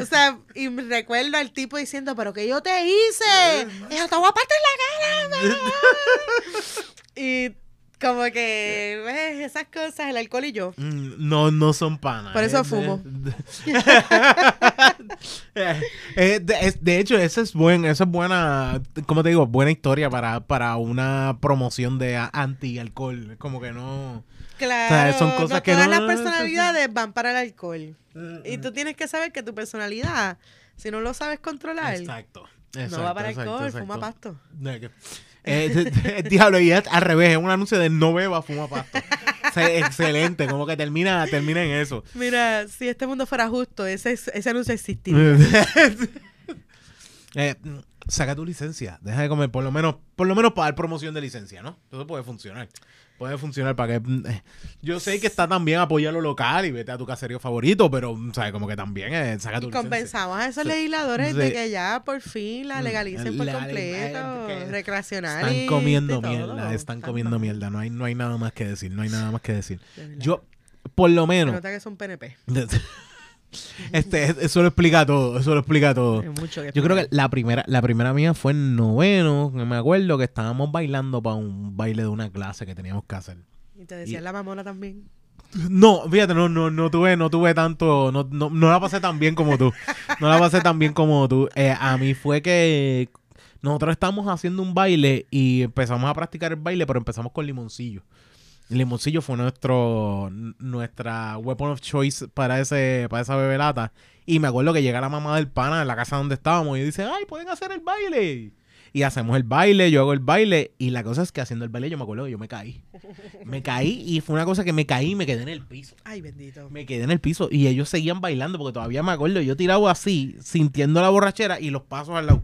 O sea, y recuerdo al tipo diciendo, pero que yo te hice. (laughs) Yo te voy a partir la cara. mamá". y como que, ves, esas cosas, el alcohol y yo. Mm, No, no son panas. Por eso fumo. Eh, de, hecho, esa es, buen, esa es buena, ¿cómo te digo? Buena historia para, para una promoción de anti-alcohol. Como que no... Claro, son cosas no que todas no- las personalidades van para el alcohol. Y tú tienes que saber que tu personalidad, si no lo sabes controlar, Exacto. no exacto, va para el exacto, alcohol, exacto. fuma pasto. Eh, (laughs) diablo, y es al revés, es un anuncio de no beba, fuma pasto. O sea, excelente, como que termina, termina en eso. Mira, si este mundo fuera justo, ese, ese anuncio existiría. (laughs) Eh, saca tu licencia, deja de comer, por lo menos, por lo menos para dar promoción de licencia, ¿no? Eso puede funcionar. Puede funcionar para que. eh, Yo sé que está también apoyar lo local y vete a tu caserío favorito, pero, ¿sabes? Como que también eh, saca tu Y licencia. compensamos a esos legisladores Sí. de que ya por fin la Mm, legalicen por la- completo, recreacional. Están comiendo todo. mierda, están comiendo mierda. No hay, no hay nada más que decir, no hay nada más que decir. Yo, por lo Se menos. nota que son PNP. (laughs) (laughs) Este, eso lo explica todo, eso lo explica todo. Yo creo que la primera, la primera mía fue en noveno, me acuerdo que estábamos bailando para un baile de una clase que teníamos que hacer. Y te decía y- la mamona también. No, fíjate, no, no, no tuve, no tuve tanto, no, no, no la pasé tan bien como tú. No la pasé tan bien como tú. Eh, a mí fue que nosotros estábamos haciendo un baile y empezamos a practicar el baile, pero empezamos con limoncillo. El limoncillo fue nuestro, nuestra weapon of choice para ese, para esa bebelata. Y me acuerdo que llega la mamá del pana en la casa donde estábamos y dice, ay, pueden hacer el baile. Y hacemos el baile, yo hago el baile. Y la cosa es que haciendo el baile yo me acuerdo que yo me caí. Me caí y fue una cosa que me caí y me quedé en el piso. Ay, bendito. Me quedé en el piso y ellos seguían bailando porque todavía me acuerdo. Yo tirado así, sintiendo la borrachera y los pasos al lado.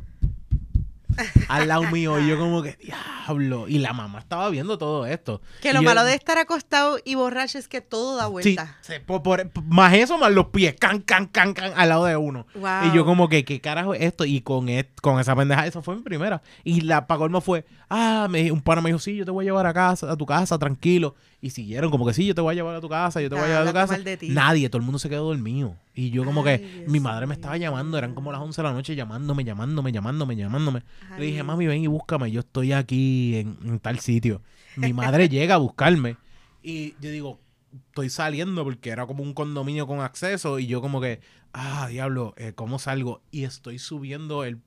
Al lado mío. Y yo como que, diablo. Y la mamá estaba viendo todo esto. Que lo yo- malo de estar acostado y borracho es que todo da Sí, vuelta. se- por- por- más eso, más los pies, can, can, can, can, al lado de uno. Wow. Y yo como que, ¿qué carajo es esto? Y con, et- con esa pendeja, esa fue mi primera. Y la pa' fue, ah, me, un pana me dijo, sí, yo te voy a llevar a casa, a tu casa, tranquilo. Y siguieron como que, sí, yo te voy a llevar a tu casa, yo te voy a llevar a tu casa. Nadie, todo el mundo se quedó dormido. Y yo como Ay, que, Dios mi madre me estaba llamando, eran como las 11 de la noche llamándome, llamándome, llamándome, llamándome. Le dije, mami, ven y búscame, yo estoy aquí en, en tal sitio. Mi madre (laughs) llega a buscarme y yo digo, estoy saliendo porque era como un condominio con acceso y yo como que, ah, diablo, eh, ¿cómo salgo? Y estoy subiendo el,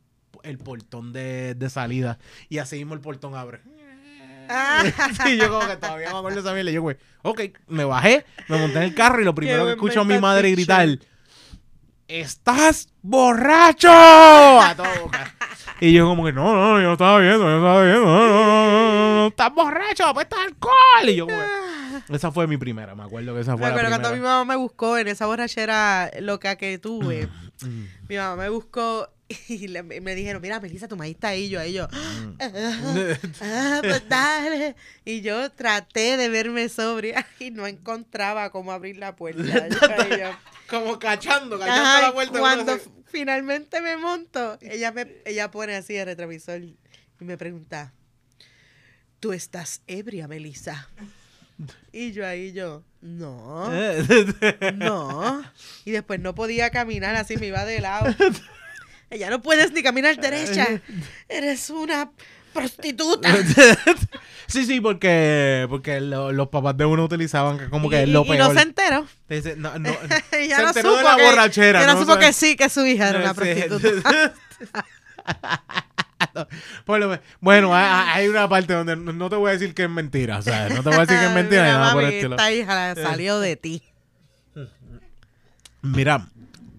el portón de, de salida y así mismo el portón abre. Ah. (laughs) y yo como que todavía me acuerdo de esa mierda. Y yo, güey, ok, me bajé, me monté en el carro y lo primero que escucho a mi madre picture. gritar, ¡Estás borracho! A todo boca. Y yo como que, no, no, yo estaba viendo, yo estaba viendo, no, no, no, no, no, estás borracho, apuesta alcohol. Y yo como, que- esa fue mi primera, me acuerdo que esa Me fue la acuerdo primera. cuando mi mamá me buscó en esa borrachera loca que tuve. Mm, Mi mamá me buscó y le- me dijeron, mira, Melissa, tu maíz está ahí. Yo, ahí yo, mm. ah, pues dale. Y yo traté de verme sobria (laughs) y no encontraba cómo abrir la puerta. Yo, (laughs) ahí yo, como cachando, cachando Ajá, la vuelta. cuando finalmente me monto, ella me ella pone así el retrovisor y me pregunta, ¿tú estás ebria, Melissa? Y yo ahí yo, no, (laughs) no. Y después no podía caminar así, me iba de lado. Ella no puedes ni caminar derecha. Eres una prostituta. (laughs) sí, sí, porque, porque lo- los papás de uno utilizaban como que y, es lo y peor. no se enteró. Te dice, no, no, (laughs) Ella se no enteró supo de la que, borrachera. que no, supo sabe- que sí, que su hija era una prostituta. (laughs) Bueno, hay, una parte donde no te voy a decir que es mentira. O sea, no te voy a decir que es mentira. Mira, nada por estilo. esta hija salió de ti. Mira,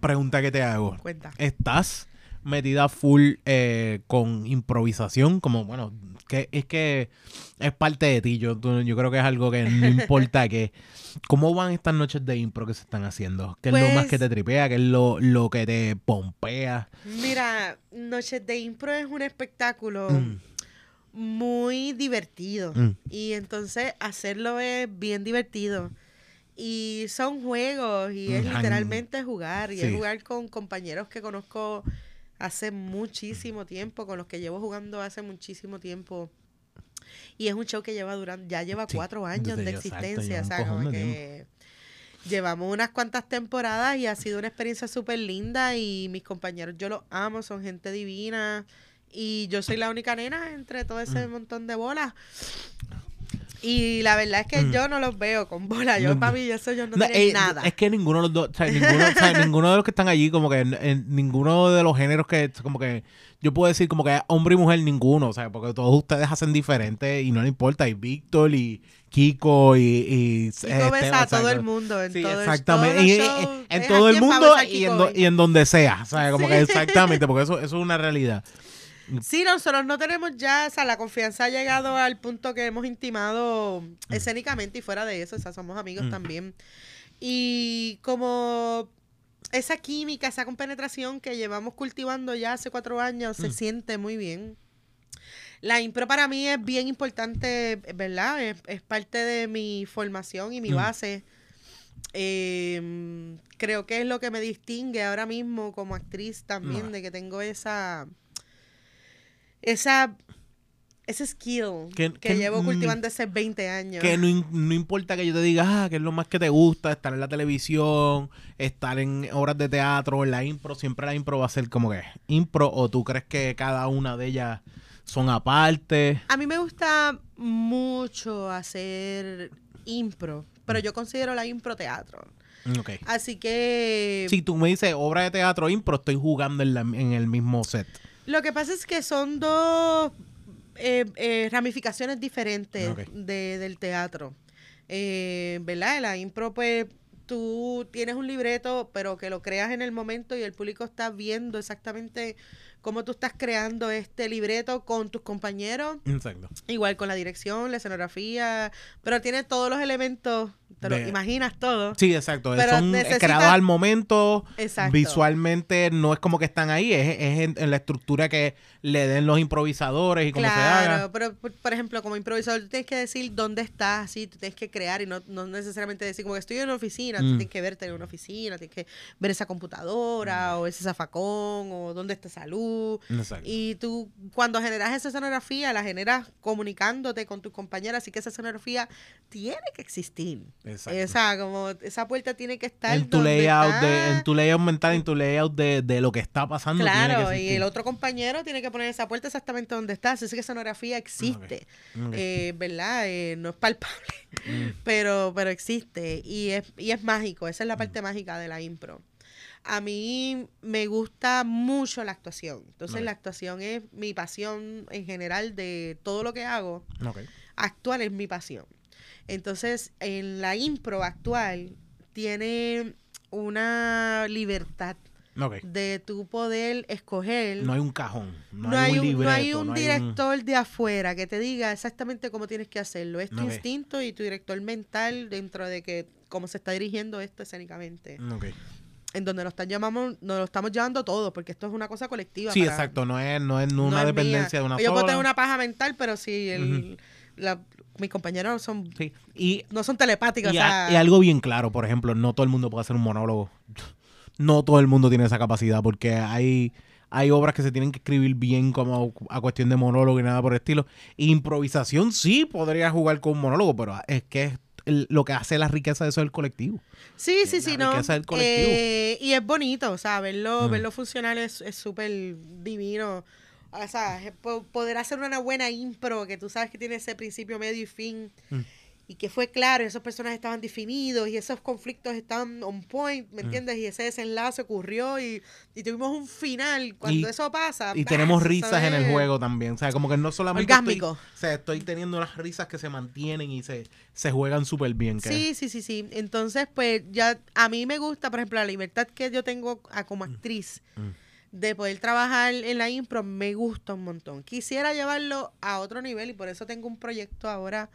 pregunta que te hago. Cuenta. ¿Estás metida full eh, con improvisación? Como, bueno, que es que es parte de ti. Yo, yo creo que es algo que no importa que... ¿Cómo van estas noches de impro que se están haciendo? ¿Qué es lo más Pues- que te tripea? ¿Qué es lo, lo que te pompea? Mira, Noches de Impro es un espectáculo Mm. muy divertido. Mm. Y entonces hacerlo es bien divertido. Y son juegos y es Mm, literalmente jugar y Sí. es jugar con compañeros que conozco hace muchísimo tiempo, con los que llevo jugando hace muchísimo tiempo. Y es un show que lleva durante, ya lleva Sí, cuatro años de exacto, existencia, o sea, como que llevamos unas cuantas temporadas y ha sido una experiencia súper linda y mis compañeros yo los amo, son gente divina y yo soy la única nena entre todo ese Mm. montón de bolas. Y la verdad es que Mm. yo no los veo con bolas, yo No, para mí eso yo no, No, tienen eh, nada. Es que ninguno de los dos, o sea, ninguno, o sea, (laughs) ninguno de los que están allí, como que en, en ninguno de los géneros que, como que yo puedo decir como que hombre y mujer, ninguno, o sea, porque todos ustedes hacen diferente y no le importa. Y Víctor y Kiko y. y Kiko este, besa a todo el mundo en Sí, todo el- exactamente. Y, los y- shows, en es todo el mundo y en, do- y en donde sea. O sea, como Sí. que exactamente, (laughs) porque eso, eso es una realidad. Sí, nosotros no tenemos ya, o sea, la confianza ha llegado al punto que hemos intimado escénicamente y fuera de eso, o sea, somos amigos Mm. también. Y como esa química, esa compenetración que llevamos cultivando ya hace cuatro años, se Mm. siente muy bien. La impro para mí es bien importante, ¿verdad? Es, es parte de mi formación y mi Mm. base. Eh, creo que es lo que me distingue ahora mismo como actriz también, Ok. de que tengo esa esa ese skill Que- que, que, llevo mm, cultivando hace 20 años. Que no, no importa que yo te diga, ah, que es lo más que te gusta, estar en la televisión, estar en obras de teatro, en la impro, siempre la impro va a ser como que impro, o tú crees que cada una de ellas son aparte. A mí me gusta mucho hacer impro, pero yo considero la impro teatro. Ok. Así que Si tú me dices obra de teatro, impro, estoy jugando en, la- en el mismo set. Lo que pasa es que son dos eh, eh, ramificaciones diferentes de- del teatro. Eh, ¿Verdad? La impro, pues tú tienes un libreto, pero que lo creas en el momento y el público está viendo exactamente cómo tú estás creando este libreto con tus compañeros. Exacto. Igual con la dirección, la escenografía, pero tiene todos los elementos, te lo De- imaginas todo. Sí, exacto. Pero Son necesita- creados al momento. Exacto. Visualmente no es como que están ahí, es, es en, en la estructura que le den los improvisadores y cómo se haga. Claro, pero por, por ejemplo, como improvisador, tú tienes que decir dónde estás, sí, tú tienes que crear y no, no necesariamente decir como que estoy en una oficina, tú Mm. tienes que verte en una oficina, tienes que ver esa computadora o ese zafacón o dónde está salud. Exacto. Y tú, cuando generas esa escenografía, la generas comunicándote con tus compañeras, así que esa escenografía tiene que existir. Exacto. Esa, como, esa puerta tiene que estar en tu donde layout está. de, en tu layout mental, en tu layout de, de lo que está pasando. tiene que Claro, y el otro compañero tiene que poner esa puerta exactamente donde está. Así que escenografía existe. Eh, ¿Verdad? Eh, no es palpable, Mm. (laughs) pero, pero existe. Y es, y es mágico. Esa es la parte mágica de la impro. A mí me gusta mucho la actuación. Entonces, la actuación es mi pasión en general de todo lo que hago. Actuar es mi pasión. Entonces, en la impro actual tiene una libertad de tu poder escoger. No hay un cajón. No, No, hay, un un, libreto. no hay un no director de afuera que te diga exactamente cómo tienes que hacerlo. Es tu instinto y tu director mental dentro de que cómo se está dirigiendo esto escénicamente. En donde nos, están llamamos, nos lo estamos llevando todos, porque esto es una cosa colectiva. Sí, para- exacto. No es, no es una dependencia de una Yo sola. puedo tener una paja mental, pero si el, la- mis compañeros son, Sí. Y, no son telepáticos. y, o a- sea, y algo bien claro, por ejemplo, no todo el mundo puede hacer un monólogo. No todo el mundo tiene esa capacidad porque hay, hay obras que se tienen que escribir bien como a cuestión de monólogo y nada por el estilo. Improvisación sí podría jugar con un monólogo, pero es que es el- lo que hace la riqueza de eso es el colectivo. Sí, sí, la sí, no. del colectivo. Eh, y es bonito, o sea, verlo, Mm. verlo funcionar es es súper divino. O sea, poder hacer una buena impro que tú sabes que tiene ese principio, medio y fin. Mm. Y que fue claro, y esos personajes estaban definidos y esos conflictos estaban on point, ¿me Mm. entiendes? Y ese desenlace ocurrió y, y tuvimos un final. Cuando Y- eso pasa. Y tenemos risas en el juego también. O sea, como que no solamente. Orgásmico. Estoy, o sea, estoy teniendo unas risas que se mantienen y se, se juegan súper bien. que- Sí, sí, sí, sí. Entonces, pues ya a mí me gusta, por ejemplo, la libertad que yo tengo a- como actriz Mm. De poder trabajar en la impro, me gusta un montón. Quisiera llevarlo a otro nivel y por eso tengo un proyecto ahora.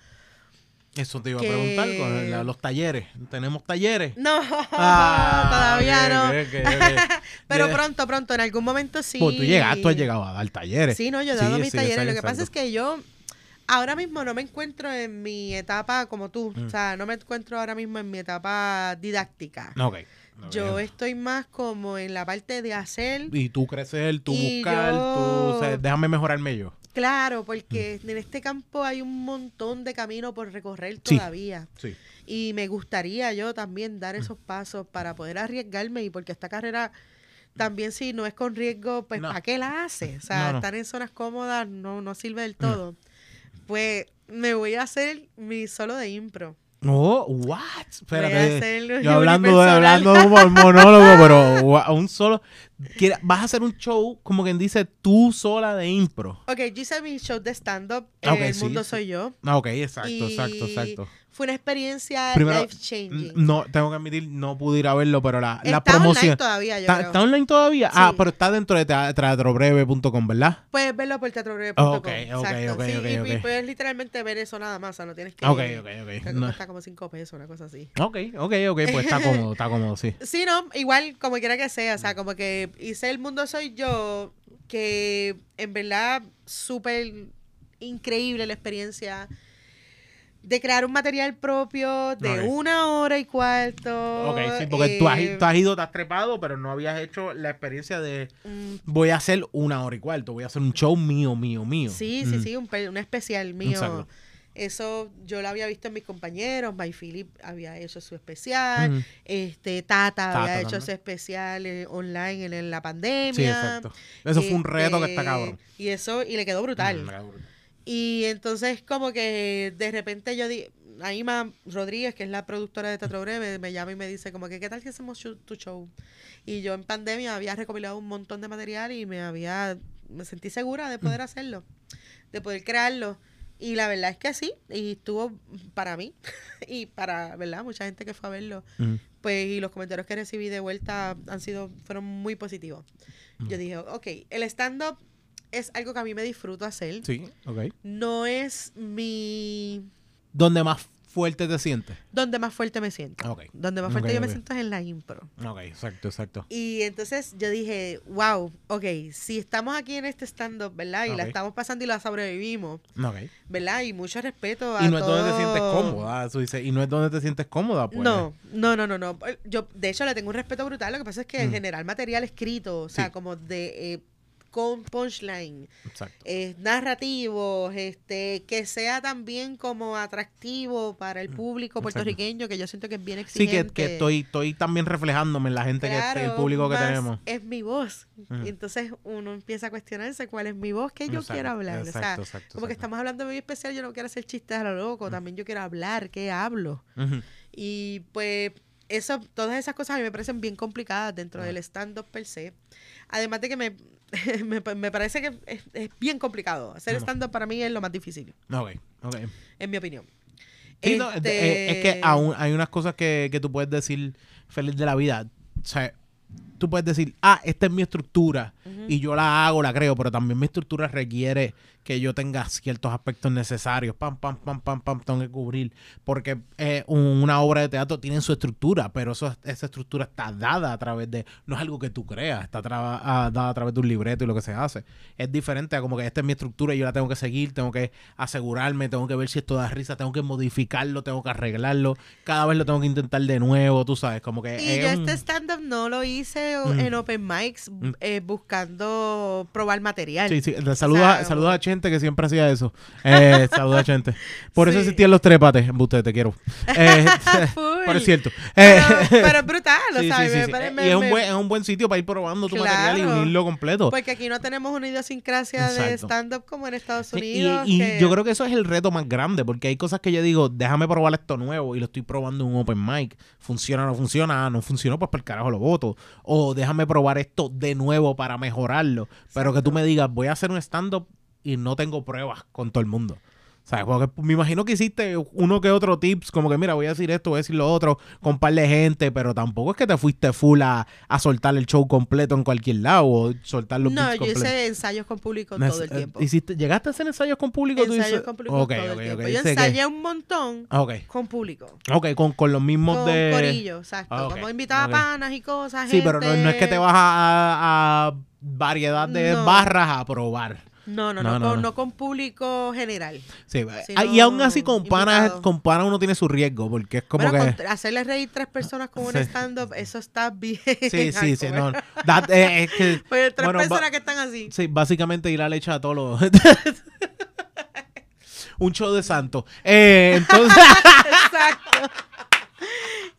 Eso te iba que- a preguntar con la- los talleres. ¿Tenemos talleres? No, Ah, (laughs) todavía no. (laughs) Pero pronto, pronto, en algún momento sí. Pues tú llegas, tú has llegado a dar talleres. Sí, no, yo he dado Sí, mis sí, talleres. Lo que pasa es que yo, ahora mismo no me encuentro en mi etapa como tú. Mm. O sea, no me encuentro ahora mismo en mi etapa didáctica. Ok. Yo estoy más como en la parte de hacer. Y tú crecer, tú buscar, tú... yo- o sea, déjame mejorarme yo. Claro, porque en este campo hay un montón de camino por recorrer Mm. Sí. todavía. Sí. Y me gustaría yo también dar esos pasos para poder arriesgarme y porque esta carrera también si no es con riesgo, pues No. ¿para qué la hace? O sea, No, no. estar en zonas cómodas no, no sirve del todo. Pues me voy a hacer mi solo de impro. Oh, what? Espérate. Yo hablando de, hablando de un mon- monólogo, pero gua- un solo. Vas a hacer un show, como quien dice, tú sola de impro. Ok, yo hice mi show de stand-up, Ah, ok, El sí, Mundo sí. Soy Yo. Ah, ok, exacto, y exacto, exacto. Fue una experiencia Primero, life-changing. No, tengo que admitir, no pude ir a verlo, pero la, la Está promoción. online todavía, yo ¿Está, creo. está online todavía? Ah, pero está dentro de tea- teatrobreve.com, ¿verdad? Puedes verlo por teatrobreve.com. Ok, ok, exacto. ok, sí, y, puedes literalmente ver eso nada más, o sea, no tienes que... Ok, ok, ok. que No. como 5 pesos, una cosa así. Ok, ok, ok, pues está cómodo, está cómodo, sí. (laughs) Sí, no, igual como quiera que sea, o sea, como que hice El Mundo Soy Yo, que en verdad súper increíble la experiencia de crear un material propio de una hora y cuarto. Ok, sí, porque tú, has, eh, tú has ido, te has trepado, pero no habías hecho la experiencia de mm, voy a hacer una hora y cuarto, voy a hacer un show mío, mío, mío. Sí, sí, Mm. sí, un, un especial mío. Exacto. Eso yo lo había visto en mis compañeros. My Philip había hecho su especial. Ujú. Este, Tata, Tata había hecho su especial eh, online en, en la pandemia. Sí, exacto. Eso fue un reto que está Este, cabrón. Y eso, y le quedó brutal. Mm, cabrón. Y entonces como que de repente yo di, Aima Rodríguez, que es la productora de Teatro Breve, me llama y me dice como que ¿qué tal si hacemos tu show? Y yo en pandemia había recopilado un montón de material y me había, me sentí segura de Mm. poder hacerlo, de poder crearlo. Y la verdad es que sí, y estuvo para mí (laughs) y para, ¿verdad? Mucha gente que fue a verlo. Mm. Pues y los comentarios que recibí de vuelta han sido, fueron muy positivos. Mm. Yo dije, ok, el stand-up es algo que a mí me disfruto hacer Sí, ok. no es mi ¿Dónde más fuerte te sientes? donde más fuerte me siento. Ok. Donde más fuerte yo me siento es en la impro. Ok, exacto, exacto. Y entonces yo dije, wow, ok, si estamos aquí en este stand-up, ¿verdad? Y la estamos pasando y la sobrevivimos, Ok. ¿verdad? Y mucho respeto a Y no es donde te sientes cómoda, eso dice, y no es donde te sientes cómoda, pues. No, no, no, no, no. Yo, de hecho, le tengo un respeto brutal. Lo que pasa es que en general material escrito, o sea, Sí. como de eh, con punchline, Exacto. eh, narrativos, este, que sea también como atractivo para el público Mm, exacto. puertorriqueño, que yo siento que es bien Sí, exigente. que, que estoy, estoy también reflejándome en la gente, que Claro, el público que tenemos. Es mi voz. Y entonces uno empieza a cuestionarse cuál es mi voz, que yo Exacto, quiero hablar. exacto, o sea, como que estamos hablando de muy especial, yo no quiero hacer chistes a lo loco, también yo quiero hablar, ¿qué hablo? Y pues eso, todas esas cosas a mí me parecen bien complicadas dentro del stand-up per se. Además de que me, (laughs) me, pa- me parece que es, es bien complicado. Hacer Ajá. stand-up para mí es lo más difícil, Ok, ok. en mi opinión. Sí, no, es- es, es que Este, aún hay unas cosas que, que tú puedes decir feliz de la vida. O sea, tú puedes decir, ah, esta es mi estructura y yo la hago, la creo, pero también mi estructura requiere que yo tenga ciertos aspectos necesarios. Pam, pam, pam, pam, pam, tengo que cubrir. Porque eh, un- una obra de teatro tiene su estructura, pero eso, esa estructura está dada a través de, no es algo que tú creas, está traba- ah, dada a través de un libreto y lo que se hace. Es diferente a como que esta es mi estructura y yo la tengo que seguir, tengo que asegurarme, tengo que ver si esto da risa, tengo que modificarlo, tengo que arreglarlo, cada vez lo tengo que intentar de nuevo, tú sabes, como que... Y yo un- este stand-up no lo hice Mm. en open mics Mm. eh, buscando probar material. Sí, sí, le saluda, sea, saluda a Chente que siempre hacía eso. (laughs) Eh, saluda a Chente. Por eso existían los trepates. Usted te quiero. (laughs) Eh, pero es cierto. Eh, Pero, pero es brutal, o sí, sea, sí, me pare- Y es un, buen, es un buen sitio para ir probando tu Claro. Material y unirlo completo. Porque aquí no tenemos una idiosincrasia de stand-up como en Estados Unidos. y y que- yo creo que eso es el reto más grande, porque hay cosas que yo digo, déjame probar esto nuevo y lo estoy probando en un open mic. Funciona o no funciona, no funcionó, pues por el carajo lo voto. O déjame probar esto de nuevo para mejorarlo. Pero que tú me digas, voy a hacer un stand-up y no tengo pruebas con todo el mundo. O sea, como que me imagino que hiciste uno que otro tips, como que mira, voy a decir esto, voy a decir lo otro, con un par de gente, pero tampoco es que te fuiste full a, a soltar el show completo en cualquier lado o soltar los No, yo completos. hice ensayos con público todo el eh, tiempo. hiciste- ¿Llegaste a hacer ensayos con público? tú Ensayos con público Ok, todo ok, el ok. tiempo. Yo ensayé un montón con público. ok, con, con los mismos Con de... corillo, exacto. Como invitaba panas y cosas. Sí, pero no, no es que te vas a, a variedad de No. barras a probar. No, no, No, no, no, con, no. con público general. Sí, Sino y aún así con panas, con panas uno tiene su riesgo, porque es como Bueno, que... con- hacerle reír tres personas con un Sí. stand-up, eso está bien. Sí, sí, sí, (laughs) no. that- eh, es que, (laughs) Pues tres bueno, personas que están así. sí, básicamente ir a leche a todos los... (laughs) Un show de santo. Eh, entonces... Exacto.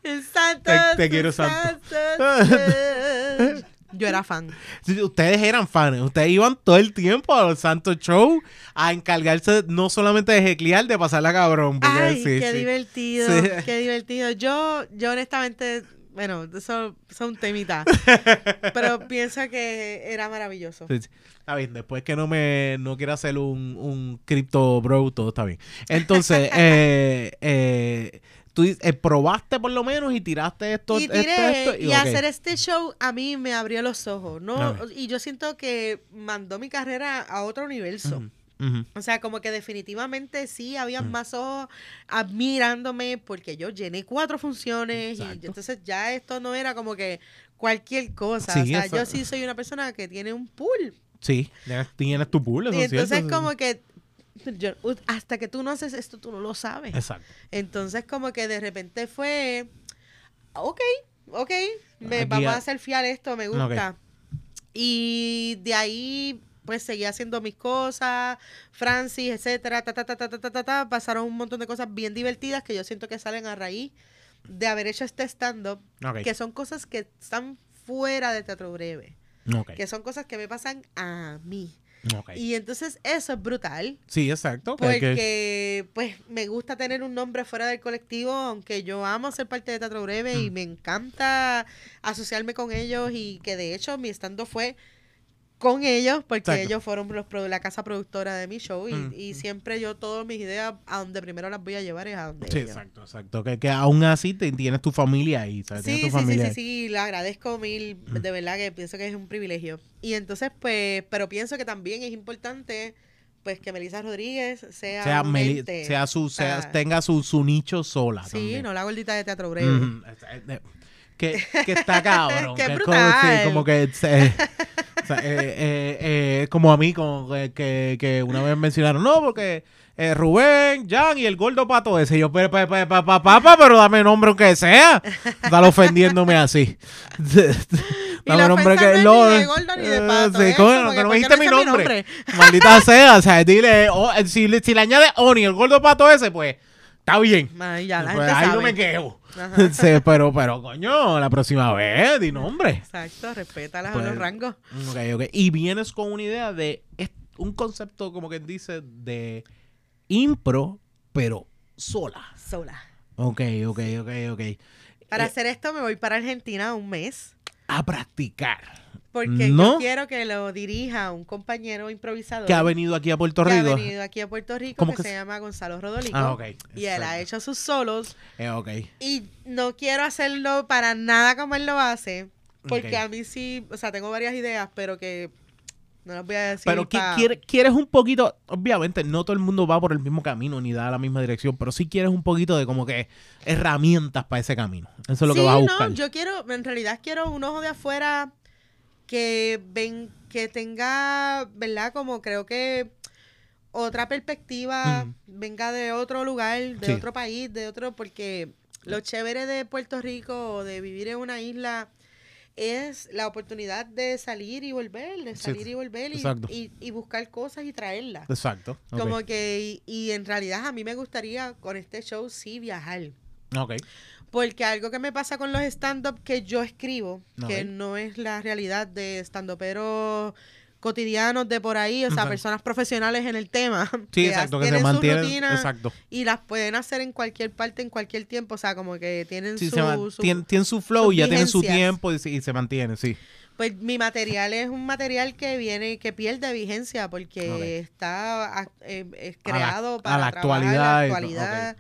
El santo. Te- te quiero, santo. santo. Yo era fan. Ustedes eran fans, ustedes iban todo el tiempo a los Santos Show a encargarse no solamente de jeclear, de pasarla cabrón. porque Ay, sí, qué sí. divertido, Sí. qué divertido. Yo, yo honestamente, bueno, eso son temitas, (laughs) pero pienso que era maravilloso. Está bien, después que no me no quiera hacer un, un crypto bro, todo está bien. Entonces, (laughs) eh, eh, tú eh, probaste por lo menos y tiraste esto, y tiré, esto, y ok. hacer este show a mí me abrió los ojos, ¿no? Y yo siento que mandó mi carrera a otro universo. Ujú. O sea, como que definitivamente sí, habían Mm. más ojos admirándome porque yo llené cuatro funciones y entonces ya esto no era como que cualquier cosa. Sí, o sea, eso- yo sí soy una persona que tiene un pool. Sí, tienes tu pool, eso Y es entonces sí. como que yo- hasta que tú no haces esto, tú no lo sabes. Exacto. Entonces como que de repente fue, ok, ok, me, vamos a- hacer fiel esto, me gusta. Y de ahí pues seguí haciendo mis cosas, Francis, etcétera, ta, ta, ta, ta, ta, ta, ta, ta. pasaron un montón de cosas bien divertidas que yo siento que salen a raíz de haber hecho este stand-up, que son cosas que están fuera de teatro breve, que son cosas que me pasan a mí. Y entonces eso es brutal, Sí, exacto. que- que- porque pues me gusta tener un nombre fuera del colectivo, aunque yo amo ser parte de Teatro Breve y Mm. me encanta asociarme con ellos y que de hecho mi estando fue con ellos porque Exacto. ellos fueron los la casa productora de mi show y, Mm. y siempre yo todas mis ideas a donde primero las voy a llevar es a donde Sí, ellos. exacto, exacto. Que, que aún así te, tienes tu familia ahí, ¿sabes? Sí, sí, tu sí, familia sí, sí, le agradezco mil, Mm. de verdad que pienso que es un privilegio. Y entonces, pues, pero pienso que también es importante, pues, que Melissa Rodríguez sea, Sea, Meli- sea su, sea, tenga su, su nicho sola. Sí, también. no la gordita de teatro breve. Ujú. Que, que está cabrón. (laughs) Qué que es. Como, sí, como que se- o sea, eh, eh, eh, como a mí, como que, que, que una vez mencionaron, no, porque eh, Rubén, Jan y el gordo pato ese. Yo, pero, pero, dame nombre aunque sea. Están ofendiéndome así. (laughs) Y la ofensa no es ni de gordo ni de eh, pato, Sí, ¿eh? coño, Como que que, no ¿por qué dijiste no mi nombre. nombre? Maldita (laughs) sea, o sea, dile, oh, si, si le añades Oni, el gordo pato ese, pues, está bien. Ay, ya, la Pues gente ahí sabe. no me quejo. (laughs) Sí, pero, pero, coño, la próxima vez, di nombre. Exacto, respétalas Pues- a los rangos. Ok, ok. Y vienes con una idea de un concepto, como que dice, de impro, pero sola. Sola. Ok, ok, ok, ok. Para Eh, hacer esto me voy para Argentina un mes. A practicar. Porque ¿No? yo quiero que lo dirija un compañero improvisador. Que ha venido aquí a Puerto que Rico. ha venido aquí a Puerto Rico ¿Cómo que, que se llama Gonzalo Rodolico. Ah, ok. Y él ha hecho sus solos. Eh, ok. Y no quiero hacerlo para nada como él lo hace. Porque a mí sí, o sea, tengo varias ideas, pero que no las voy a decir. Pero pa- quieres un poquito, obviamente no todo el mundo va por el mismo camino ni da la misma dirección, pero sí quieres un poquito de como que herramientas para ese camino. Eso es lo que vas a no, buscar. yo quiero, en realidad quiero un ojo de afuera que ven, que tenga, ¿verdad? Como creo que otra perspectiva, Mm. venga de otro lugar, de Sí. otro país, de otro, porque lo chévere de Puerto Rico o de vivir en una isla es la oportunidad de salir y volver, de Sí, salir y volver y, y- y buscar cosas y traerlas. Exacto. Como que, y, y en realidad a mí me gustaría con este show sí viajar. Ok. Porque algo que me pasa con los stand-up que yo escribo, que no es la realidad de stand-uperos cotidianos de por ahí, o sea, personas profesionales en el tema, Sí, que exacto, que se tienen sus mantiene. rutinas Exacto. y las pueden hacer en cualquier parte, en cualquier tiempo, o sea, como que tienen Sí, su, se man- su- tien- tienen su flow y ya tienen su tiempo y, se- y se mantiene, sí. Pues mi material es un material que viene, que pierde vigencia porque está ah, eh, es A la- creado a para la trabajar actualidad. la y- actualidad.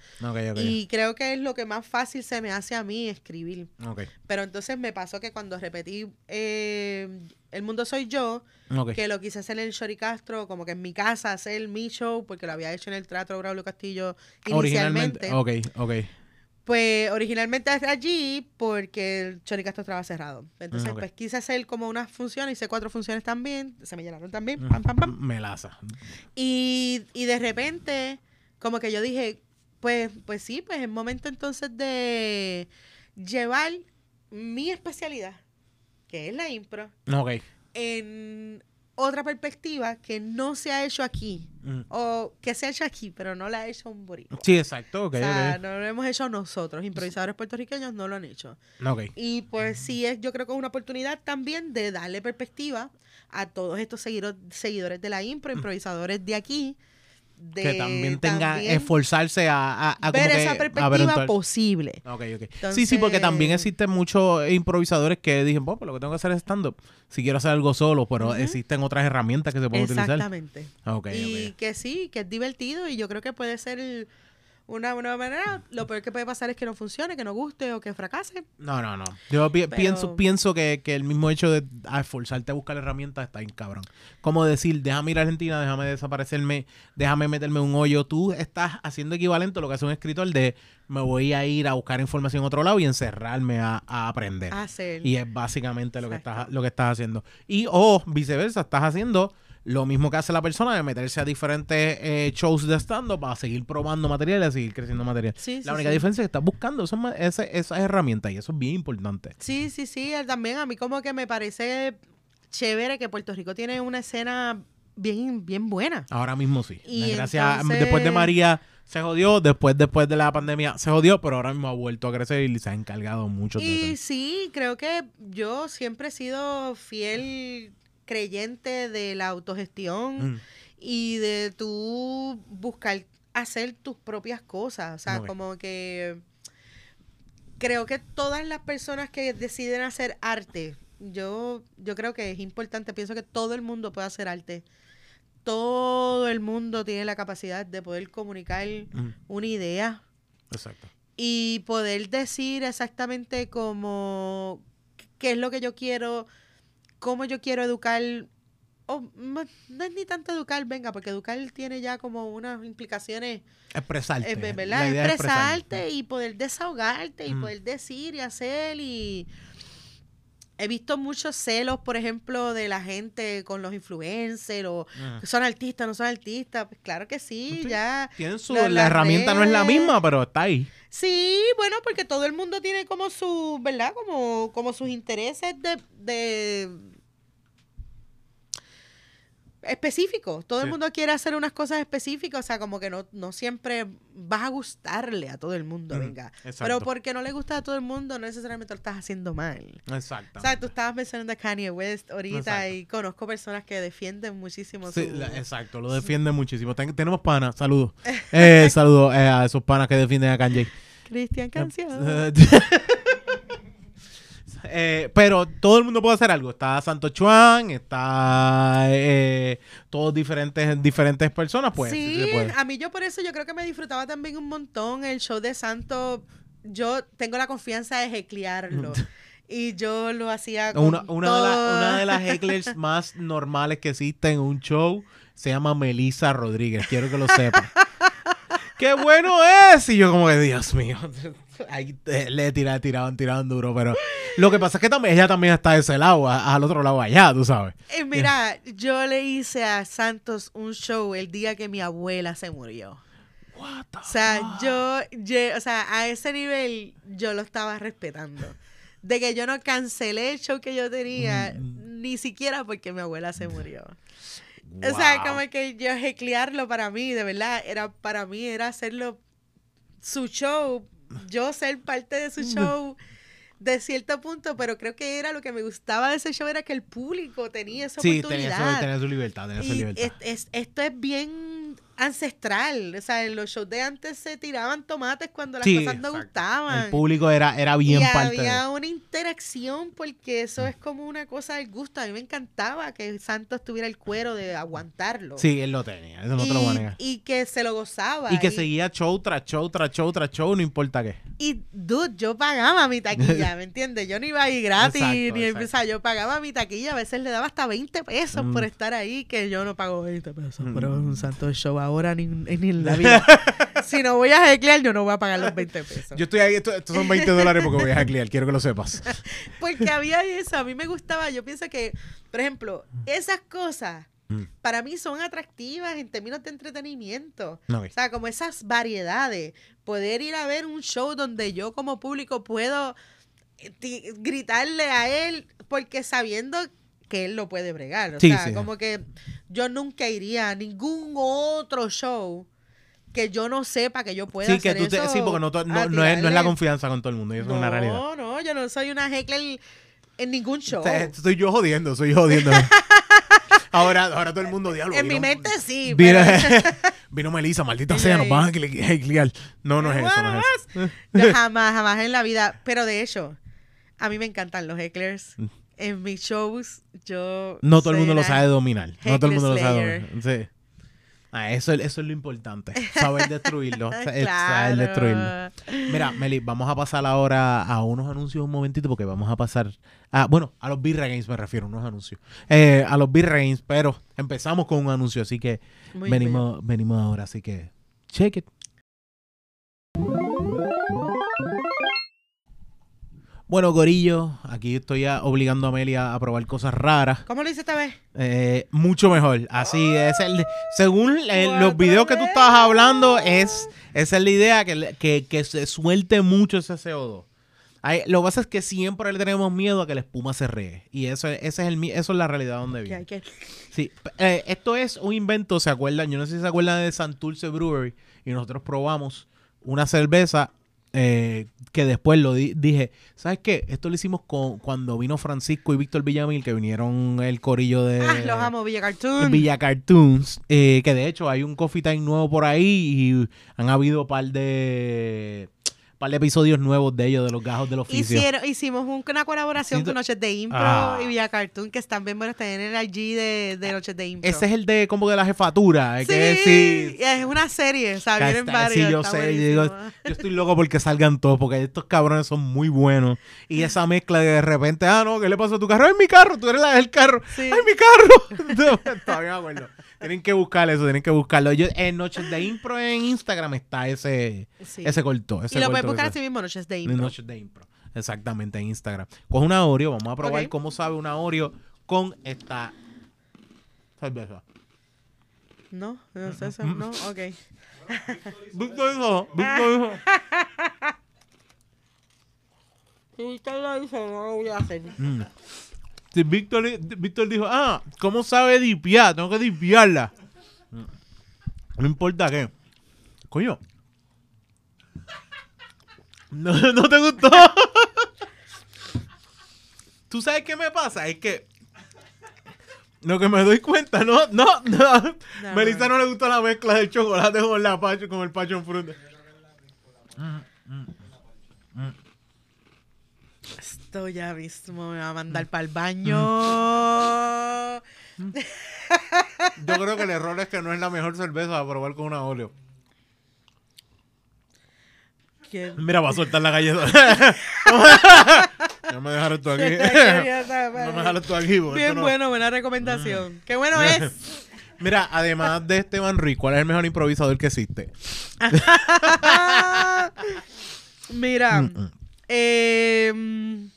Y creo que es lo que más fácil se me hace a mí escribir. Pero entonces me pasó que cuando repetí eh, El Mundo Soy Yo, que lo quise hacer en Shori Castro, como que en mi casa, hacer mi show, porque lo había hecho en el Teatro Braulio Castillo Originalmente. inicialmente. Ok, ok. Pues originalmente es allí porque el Chori Castro estaba cerrado. Entonces, Mm, ok. pues quise hacer como unas funciones, hice cuatro funciones también, se me llenaron también, Mm. pam, pam, pam. Melaza. Y, y de repente, como que yo dije, pues, pues sí, pues es momento entonces de llevar mi especialidad, que es la impro, Ok. en otra perspectiva que no se ha hecho aquí. Mm. O que se ha hecho aquí, pero no la ha hecho un boricua. Sí, exacto. Ok, o sea, no lo hemos hecho nosotros, improvisadores puertorriqueños no lo han hecho. Ok. Y pues sí, es, yo creo que es una oportunidad también de darle perspectiva a todos estos seguidores, seguidores de la impro, improvisadores de aquí. De que también tenga también esforzarse a, a, a ver que esa a ver perspectiva posible. Ok, ok. sí, sí, porque también existen muchos improvisadores que dicen, pues lo que tengo que hacer es stand-up. Si quiero hacer algo solo, pero existen otras herramientas que se pueden utilizar. Exactamente. Ok, y que sí, que es divertido y yo creo que puede ser una buena manera. Lo peor que puede pasar es que no funcione, que no guste o que fracase. No, no, no. Yo pi- Pero- pienso, pienso que, que el mismo hecho de a esforzarte a buscar herramientas está bien cabrón. Como decir, déjame ir a Argentina, déjame desaparecerme, déjame meterme en un hoyo. Tú estás haciendo equivalente a lo que hace un escritor de me voy a ir a buscar información en otro lado y encerrarme a, a aprender. Hacer. Y es básicamente lo que, estás, lo que estás haciendo. Y o viceversa, estás haciendo lo mismo que hace la persona de meterse a diferentes eh, shows de stand-up para seguir probando material y seguir creciendo material. Sí, la sí, única sí. diferencia es que estás buscando ese- esas herramientas y eso es bien importante. Sí, sí, sí. También a mí como que me parece chévere que Puerto Rico tiene una escena bien, bien buena. Ahora mismo sí. Y Gracias. entonces- Después de María se jodió, después, después de la pandemia se jodió, pero ahora mismo ha vuelto a crecer y se ha encargado mucho de Y eso. sí, creo que yo siempre he sido fiel creyente de la autogestión Mm. y de tú buscar hacer tus propias cosas. O sea, como que creo que todas las personas que deciden hacer arte, yo, yo creo que es importante, pienso que todo el mundo puede hacer arte. Todo el mundo tiene la capacidad de poder comunicar Mm, una idea Exacto. y poder decir exactamente cómo qué es lo que yo quiero, cómo yo quiero educar, o no es ni tanto educar, venga, porque educar tiene ya como unas implicaciones, Expresarte. eh, ¿verdad? idea es expresar. Expresarte y poder desahogarte y Ujú. poder decir y hacer y he visto muchos celos, por ejemplo, de la gente con los influencers o son artistas, no son artistas, pues claro que sí, Sí. ya Tienen su, la- herramienta no es la misma, pero está ahí. Sí, bueno, porque todo el mundo tiene como su, ¿verdad? Como, como sus intereses de, de específicos. Todo el mundo quiere hacer unas cosas específicas, o sea, como que no, no siempre vas a gustarle a todo el mundo, Ujú, venga. Pero exacto. porque no le gusta a todo el mundo, no necesariamente lo estás haciendo mal. Exacto. O sea, tú estabas mencionando a Kanye West ahorita Exacto. y conozco personas que defienden muchísimo Sí, su... la- exacto, lo defiende muchísimo. Ten- tenemos panas, saludos. (laughs) Eh, saludos eh, a esos panas que defienden a Kanye. Cristian Canción. (laughs) Eh, pero todo el mundo puede hacer algo. Está Santo Chuan, está eh, todos diferentes, diferentes personas, pues. sí sí, se puede. a mí yo por eso yo creo que me disfrutaba también un montón el show de Santo. Yo tengo la confianza de heclearlo. (laughs) y yo lo hacía con Una, una, de la- una de las hecklers (laughs) más normales que existe en un show se llama Melissa Rodríguez. Quiero que lo sepan. ¡Qué bueno es! Y yo como que, Dios mío. (laughs) Ahí le tiraban, tiraban, tiraban duro. Pero lo que pasa es que también, ella también está de ese lado, a- al otro lado allá, tú sabes. Eh, mira, yo le hice a Santos un show el día que mi abuela se murió. What the O sea, fuck? yo, o sea, a ese nivel yo lo estaba respetando. De que yo no cancelé el show que yo tenía, Mm. ni siquiera porque mi abuela se murió. O sea, como que yo heclearlo para mí, de verdad, era para mí era hacerlo su show, yo ser parte de su show de cierto punto, pero creo que era lo que me gustaba de ese show era que el público tenía esa Sí, oportunidad. su, tenía su libertad, tenía su libertad. es- es- esto es bien ancestral. O sea, en los shows de antes se tiraban tomates cuando las Sí, cosas no exacto. gustaban. El público era, era bien y parte de había una interacción porque eso es como una cosa del gusto. A mí me encantaba que Santos tuviera el cuero de aguantarlo. Sí, él lo tenía, eso no te lo voy a y, negar. y que se lo gozaba. Y que seguía show tras show, tras show, tras show, no importa qué. Y, dude, yo pagaba mi taquilla, ¿me entiendes? Yo no iba ahí gratis, Exacto, ni exacto. o sea, yo pagaba mi taquilla, a veces le daba hasta 20 pesos por Mm. estar ahí, que yo no pago 20 pesos, pero es Mm. un santo show ahora ni, ni en la (laughs) vida. si no voy a heclear, yo no voy a pagar los 20 pesos. Yo estoy ahí, esto- estos son 20 dólares porque voy a hackear, quiero que lo sepas. (laughs) Porque había eso, a mí me gustaba. Yo pienso que, por ejemplo, esas cosas Mm. para mí son atractivas en términos de entretenimiento. No, O sea, como esas variedades. Poder ir a ver un show donde yo como público puedo eh, gritarle a él porque sabiendo que él lo puede bregar. O Sí, sea, sí. como que yo nunca iría a ningún otro show que yo no sepa que yo pueda Sí, que hacer tú te, eso sí, porque no, no, no es, no es la confianza con todo el mundo, y eso es una realidad. No, no, yo no soy una heckler en ningún show. Estoy yo jodiendo, soy yo jodiendo. (laughs) ahora, ahora todo el mundo diablo. en mi mente sí, Vino, pero (laughs) vino Melissa, maldita sea, nos van a hackear. No, no es eso, no es eso. jamás, jamás en la vida. Pero de hecho, a mí me encantan los hecklers. En mis shows, yo. No todo el mundo lo sabe dominar. No todo el mundo lo sabe dominar. Sí. Ah, eso, es- eso es lo importante. (laughs) Saber destruirlo. (laughs) sa- Saber destruirlo. Mira, Meli, vamos a pasar ahora a unos anuncios un momentito porque vamos a pasar a, bueno, a los Birra Games me refiero, unos anuncios. Eh, a los Birra Games, pero empezamos con un anuncio, así que Muy venimos, venimos ahora, así que check it. Bueno, Gorillo, aquí estoy ya obligando a Amelia a probar cosas raras. ¿Cómo lo hice esta vez? Eh, mucho mejor. Así es el. Según los videos que tú estabas hablando, es, esa es la idea, que, que, que se suelte mucho ese CO2. Ahí- lo que pasa es que siempre le tenemos miedo a que la espuma se regue. Y eso, es- ese es el, eso es la realidad donde vive. Sí, eh, esto es un invento, ¿se acuerdan? Yo no sé si se acuerdan de Santurce Brewery. Y nosotros probamos una cerveza eh, que después lo di- dije, ¿sabes qué? Esto lo hicimos con, cuando vino Francisco y Víctor Villamil, que vinieron el corillo de... Ah, los amo, Villa Cartoon. Villa Cartoons, eh, que de hecho hay un Coffee Time nuevo por ahí y han habido par de par de episodios nuevos de ellos, de los gajos del oficio. Hicieron, hicimos un- una colaboración con Noches de Impro Ah. y Villa Cartoon, que están bien buenos. En el IG de, de Noches de Impro. Ese es el de como de la jefatura, eh, sí, que es, sí, es una serie, o sea, vienen varios. sí, yo sé, yo, yo estoy loco porque salgan todos, porque estos cabrones son muy buenos. Y (laughs) esa mezcla de de repente, ah, no, ¿qué le pasó a tu carro? ¡Ay, mi carro! Tú eres la del carro. Sí. ¡Ay, mi carro! (laughs) No, Todavía me acuerdo. Tienen que buscar eso, tienen que buscarlo. Yo, en Noches de Impro en Instagram está ese, Sí. ese corto. Ese y lo puedes corto buscar ese- así mismo, Noches de Impro. Noches de Impro. Exactamente, en Instagram. Coge una Oreo, vamos a probar cómo sabe una Oreo con esta cerveza. No, no es eso, no, ok. Víctor dijo, Víctor dijo. (laughs) Si Víctor lo hizo, no lo voy a hacer. Mm. Víctor, Víctor dijo, ah, ¿cómo sabe dipiar? Tengo que dipiarla. Mm. No importa qué. Coño. No, (laughs) no te gustó. (laughs) ¿Tú sabes qué me pasa? Es que lo que me doy cuenta, no, no, no. No, Melissa no le gustó la mezcla del chocolate con la pacho, con el passion fruit. Esto ya mismo me va a mandar para el baño. (laughs) Yo creo que el error es que no es la mejor cerveza para probar con una. ¿Quién? Mira, va a soltar la galleta. (laughs) (laughs) no me dejaron tú aquí. no me dejaron tú aquí. Bien no- bueno, buena recomendación. Qué bueno es. Mira, además de Esteban Ruiz, ¿cuál es el mejor improvisador que existe? Mira, Mm, eh,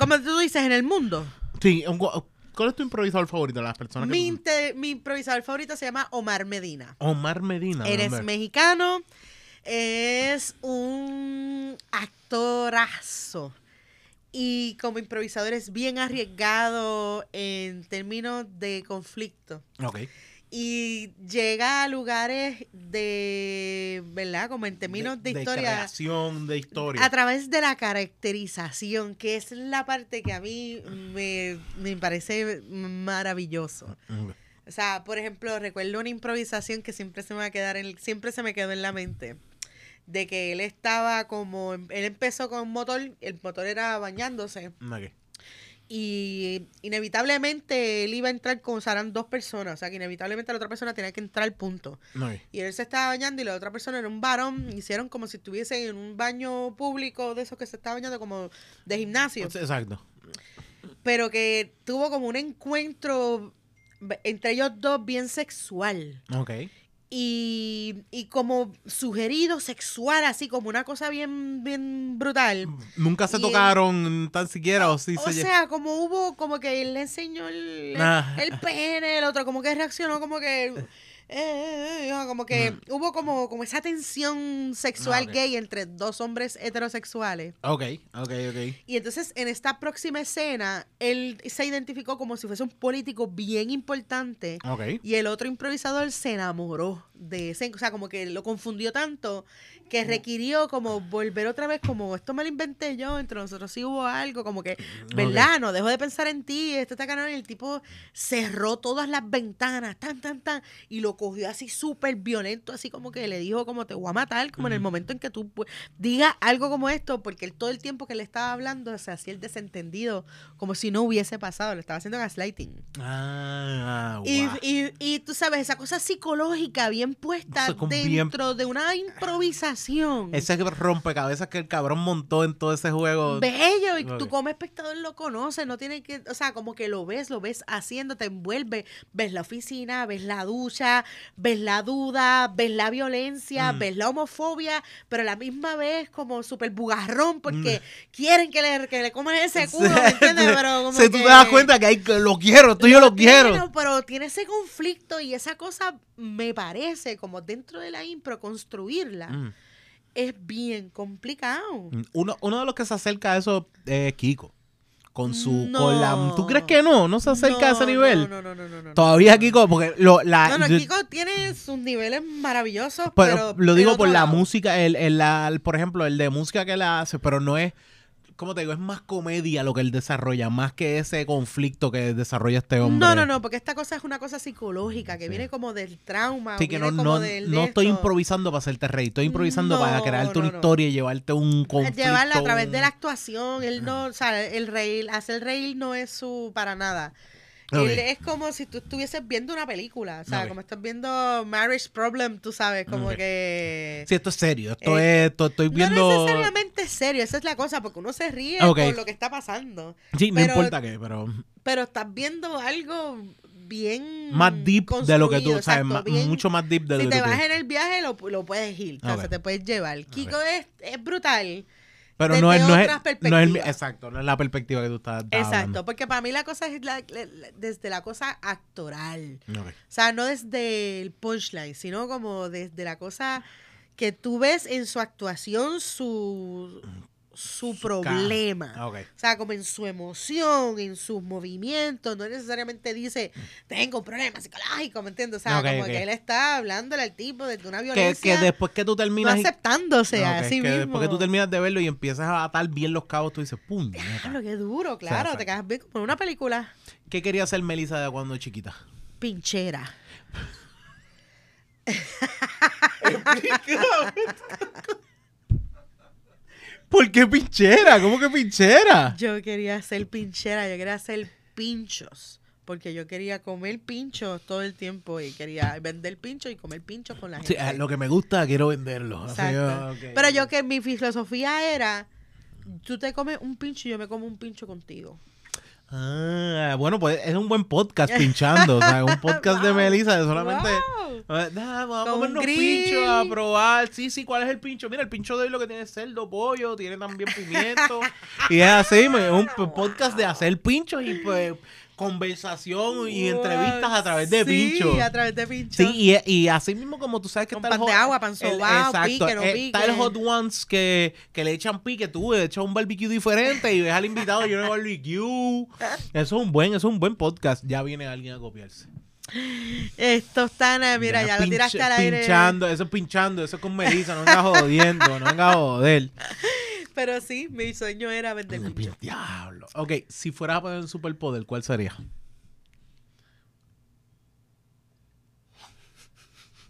como tú dices, en el mundo, Sí, un ¿cuál es tu improvisador favorito? Las personas mi, que... inte- mi improvisador favorito se llama Omar Medina. Omar Medina. Eres hombre. mexicano, es un actorazo. Y como improvisador es bien arriesgado en términos de conflicto. Ok. Y llega a lugares de, ¿verdad? Como en términos de, historia. creación, de historia. A través de la caracterización, que es la parte que a mí me, me parece maravilloso. Mm, O sea, por ejemplo, recuerdo una improvisación que siempre se me va a quedar en, siempre se me quedó en la mente. De que él estaba como, él empezó con un motor, el motor era bañándose. ok. Y inevitablemente él iba a entrar con, o sea, eran dos personas, o sea que inevitablemente la otra persona tenía que entrar al punto. Y él se estaba bañando y la otra persona era un varón, hicieron como si estuviesen en un baño público de esos que se estaba bañando como de gimnasio Exacto. pero que tuvo como un encuentro entre ellos dos bien sexual. Ok. Y, y como sugerido sexual, así como una cosa bien, bien brutal. Nunca se Y tocaron tan siquiera o sí O se... sea, como hubo, como que él le enseñó el, Ah. el pene, el otro como que reaccionó como que... eh, eh, eh, como que hubo como, como esa tensión sexual Ah, gay entre dos hombres heterosexuales. Ok, ok, ok. Y entonces en esta próxima escena, él se identificó como si fuese un político bien importante. Ok. Y el otro improvisador se enamoró de ese, o sea, como que lo confundió tanto que requirió como volver otra vez como esto me lo inventé yo, entre nosotros sí hubo algo, como que, ¿verdad? No dejo de pensar en ti, esto está canon y el tipo cerró todas las ventanas, tan, tan, tan, y lo cogió así súper violento, así como que le dijo como te voy a matar, como en el momento en que tú pu- digas algo como esto, porque él todo el tiempo que le estaba hablando se hacía el desentendido, como si no hubiese pasado, le estaba haciendo gaslighting. Ah, Y, guau. y, y tú sabes, esa cosa psicológica bien puesta bien- dentro de una improvisación. Ese rompecabezas que el cabrón montó en todo ese juego. Bello, y Ok. tú como espectador lo conoces, no tiene que, o sea, como que lo ves, lo ves haciendo, te envuelve, ves la oficina, ves la ducha, ves la duda, ves la violencia, Mm. ves la homofobia, pero a la misma vez como súper bugarrón porque Mm. quieren que le, que le coman ese culo, ¿me (laughs) entiendes? Pero como Si tú que- te das cuenta que hay lo quiero, tú yo lo quiero. Pero tiene ese conflicto y esa cosa me parece como dentro de la impro construirla Mm. es bien complicado. Uno, uno de los que se acerca a eso es Kiko. Con su. No. Con la, ¿Tú crees que no? ¿No se acerca a ese No, nivel? No, no, no, no, no. Todavía no. Kiko, porque lo, la, No, no, Kiko tiene sus niveles maravillosos, pero, pero, lo digo por la música, el, el, la- el- por ejemplo, el de música que él hace, pero no es, ¿cómo te digo? Es más comedia lo que él desarrolla, más que ese conflicto que desarrolla este hombre. No, no, no, porque esta cosa es una cosa psicológica que Sí. viene como del trauma. Sí, que no, no, como del no estoy esto. improvisando para hacerte reír, estoy improvisando para crearte no, una historia y llevarte un conflicto. Llevarla a través de la actuación, él no, o sea, el reír, hacer reír no es su para nada. Ok. Él es como si tú estuvieses viendo una película, o sea, Ok. como estás viendo Marriage Problem, tú sabes, como Ok. que... Sí, esto es serio, esto Eh, es, esto estoy No viendo... necesariamente serio, esa es la cosa, porque uno se ríe por lo que está pasando, Sí, no pero- importa qué, pero pero estás viendo algo bien más deep de lo que tú, sabes, exacto, ma- bien- mucho más deep de si lo te que tú. vas en el viaje lo, lo puedes ir, o sea, te puedes llevar. Kiko es, es brutal. Pero no es, no es, no es el- perspectivas. exacto, no es la perspectiva que tú estás estás Exacto, hablando. porque para mí la cosa es la- la- la- desde la cosa actoral. O sea, no desde el punchline, sino como desde la cosa que tú ves en su actuación su, su problema. O sea, como en su emoción, en sus movimientos, no necesariamente dice, tengo un problema psicológico, ¿me entiendes? O sea, Ok, como que él está hablándole al tipo desde una violencia, que después que tú no terminas... y- aceptándose a sí que mismo. después que tú terminas de verlo y empiezas a atar bien los cabos, tú dices, puñeta. Claro, qué duro, claro, te quedas bien como en una película ¿Qué quería hacer Melissa de cuando chiquita? pinchera. (laughs) (laughs) ¿Por qué pinchera? ¿Cómo que pinchera? Yo quería ser pinchera, yo quería hacer pinchos. Porque yo quería comer pinchos todo el tiempo y quería vender pinchos y comer pinchos con la gente. Sí, ah, lo que me gusta, quiero venderlo. Ah. Pero yo que mi filosofía era, tú te comes un pincho y yo me como un pincho contigo. Ah, bueno, pues es un buen podcast pinchando. o sea, un (laughs) podcast de. Melissa de solamente. Wow. Nah, vamos a Con grill. pinchos, a probar. Sí, sí, ¿cuál es el pincho? Mira, el pincho de hoy lo que tiene es cerdo, pollo, tiene también pimiento. (laughs) y es así, es un podcast de hacer pinchos y pues conversación y entrevistas a través de sí, pinchos. a través de pinchos. Sí, y, y así mismo como tú sabes que Con está el de hot- agua, pan el- sobao, exacto, pique, no eh, pique. Está el hot ones que, que le echan pique, tú le echas un barbecue diferente y ves al invitado lleno de barbecue. (laughs) Eso es un buen, eso es un buen podcast. Ya viene alguien a copiarse. Esto está, na- mira, ya, lo tiraste al aire. Pinchando, eso es pinchando, eso es con Melissa, no venga jodiendo, no venga a joder. (laughs) Pero sí, mi sueño era vender pinchos. Diablo. Ok, si fueras a poner un superpoder, ¿cuál sería?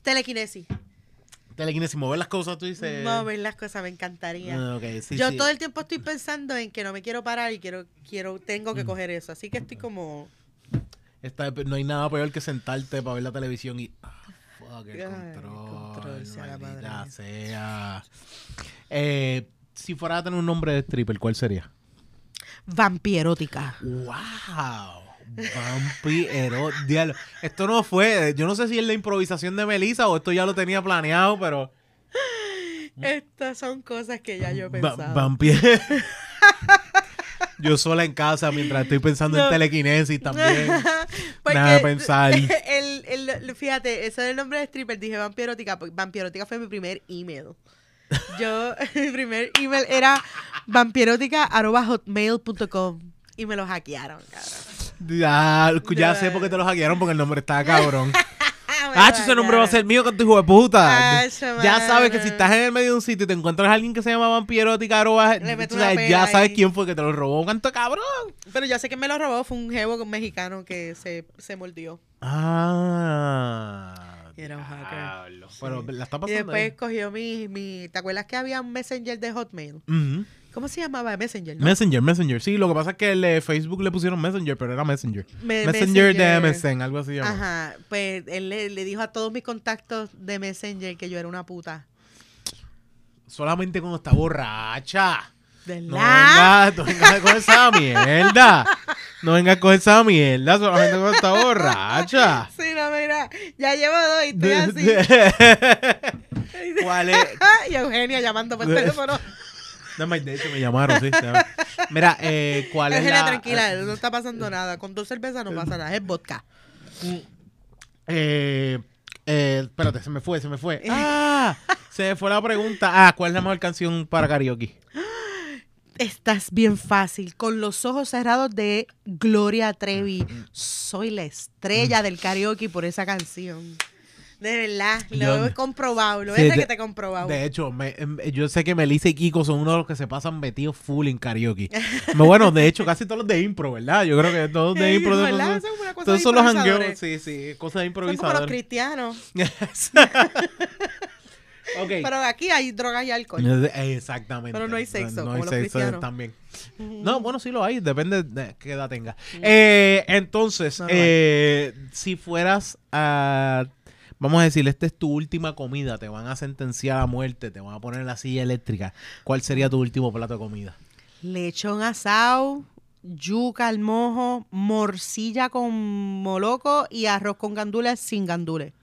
Telequinesis. Telequinesis, mover las cosas, tú dices. Mover las cosas, me encantaría. Ah, ok, sí, yo sí. todo el tiempo estoy pensando en que no me quiero parar y quiero, quiero, tengo Mm. que coger eso. Así que estoy como. Está- no hay nada peor que sentarte para ver la televisión y. ah, fuck, el Ay, control. control, sea la maldita madre. sea. Eh, si fuera a tener un nombre de stripper, ¿cuál sería? Vampierótica. ¡Wow! Vampiro, diablo. Esto no fue, yo no sé si es la improvisación de Melissa o esto ya lo tenía planeado, pero... Estas son cosas que ya yo he Va- vampiro. (laughs) yo sola en casa mientras estoy pensando en telequinesis también. (laughs) Nada de pensar. (laughs) El, el- fíjate, ese es el nombre de stripper. Dije vampierótica. porque Vampierótica fue mi primer email. Yo, (laughs) mi primer email era vampierótica.hotmail.com y me lo hackearon, cabrón. Ya, ya sé por qué te lo hackearon porque el nombre está cabrón. Ah, ese nombre va a ser mío con tu hijo de puta. Acho, ya sabes que si estás en el medio de un sitio y te encuentras a alguien que se llama sabes, una ya sabes ahí. quién fue que te lo robó. ¿Cuánto cabrón? Pero yo sé que me lo robó. Fue un jevo mexicano que se, se mordió. Ah. Era un hacker. diablo. Pero la está Y pasando después cogió mi, mi... ¿Te acuerdas que había un messenger de Hotmail? ahí. Ujú. ¿Cómo se llamaba? Messenger, ¿no? Messenger, Messenger. Sí, lo que pasa es que el Facebook le pusieron Messenger, pero era Messenger. Me- Messenger, de MSN, algo así. llama. Ajá, pues él le, le dijo a todos mis contactos de Messenger que yo era una puta. Solamente cuando está borracha. ¿Verdad? No vengas, no vengas con esa mierda. No vengas con esa mierda solamente cuando está borracha. (laughs) Sí, no, mira, ya llevo dos y estoy así. (laughs) ¿Cuál es? (laughs) y Eugenia llamando por teléfono. No, de hecho me llamaron, sí. Mira, eh, ¿cuál es Eugenia, la...? tranquila, no está pasando nada. Con dos cervezas no pasa nada, es vodka. Eh, eh, espérate, se me fue, se me fue. Ah, se me fue la pregunta. Ah, ¿cuál es la mejor canción para karaoke? Estás bien fácil, con los ojos cerrados de Gloria Trevi. Soy la estrella del karaoke por esa canción. De verdad, lo he comprobado, lo Sí, de- que te he comprobado. De hecho, me- em, yo sé que Melissa y Kiko son uno de los que se pasan metidos full en karaoke. Bueno, de hecho, casi todos los de impro, ¿verdad? Yo creo que todos de Eh, (laughs) impro. de- ¿verdad? de- Son una cosa todos de son los jangueos. Sí, sí, cosas de Son como los cristianos. (laughs) Pero aquí hay drogas y alcohol. Exactamente. Pero no hay sexo, No, como hay los sexo cristianos. también. No, bueno, sí lo hay, depende de qué edad tenga. Eh, entonces, No eh, si fueras a. Vamos a decir, esta es tu última comida, te van a sentenciar a muerte, te van a poner en la silla eléctrica. ¿Cuál sería tu último plato de comida? Lechón asado, yuca al mojo, morcilla con moloco y arroz con gandules sin gandules.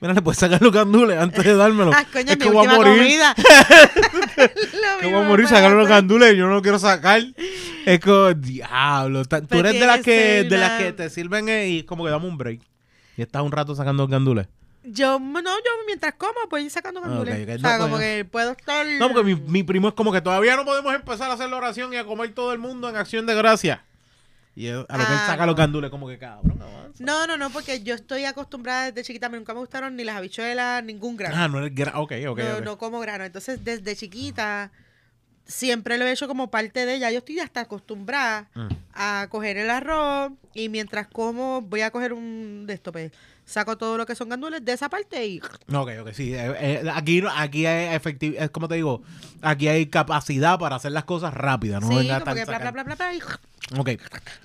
Mira, le puedes sacar los gandules antes de dármelo. (laughs) Ah, coño, es mi que voy a morir. (laughs) Que voy a morir, sacar los gandules, yo no lo quiero sacar. Es como, diablo. Tú Pero eres de las que de las la- que te sirven eh, y como que damos un break. Y estás un rato sacando los gandules. Yo, no, yo mientras como, pues ir sacando gandules. Ok, ok, O sea, no, como pues, que puedo estar... No, porque mi, mi primo es como que todavía no podemos empezar a hacer la oración y a comer todo el mundo en acción de gracia. Y a lo que él saca no. los gandules, como que cabrón, avanza. No, no, no, porque yo estoy acostumbrada desde chiquita, a mí nunca me gustaron ni las habichuelas, ningún grano. Ah, no eres gra- Ok, ok, no, no como grano. Entonces, desde chiquita, siempre lo he hecho como parte de ella. Yo estoy hasta acostumbrada Mm. a coger el arroz y mientras como voy a coger un de esto, pues, saco todo lo que son gandules de esa parte y Ok, ok, sí. eh, eh, aquí, aquí hay efectividad, es como te digo, aquí hay capacidad para hacer las cosas rápidas. No sí, venga como tan que bla, bla, sacar- bla, bla, bla, y Ok,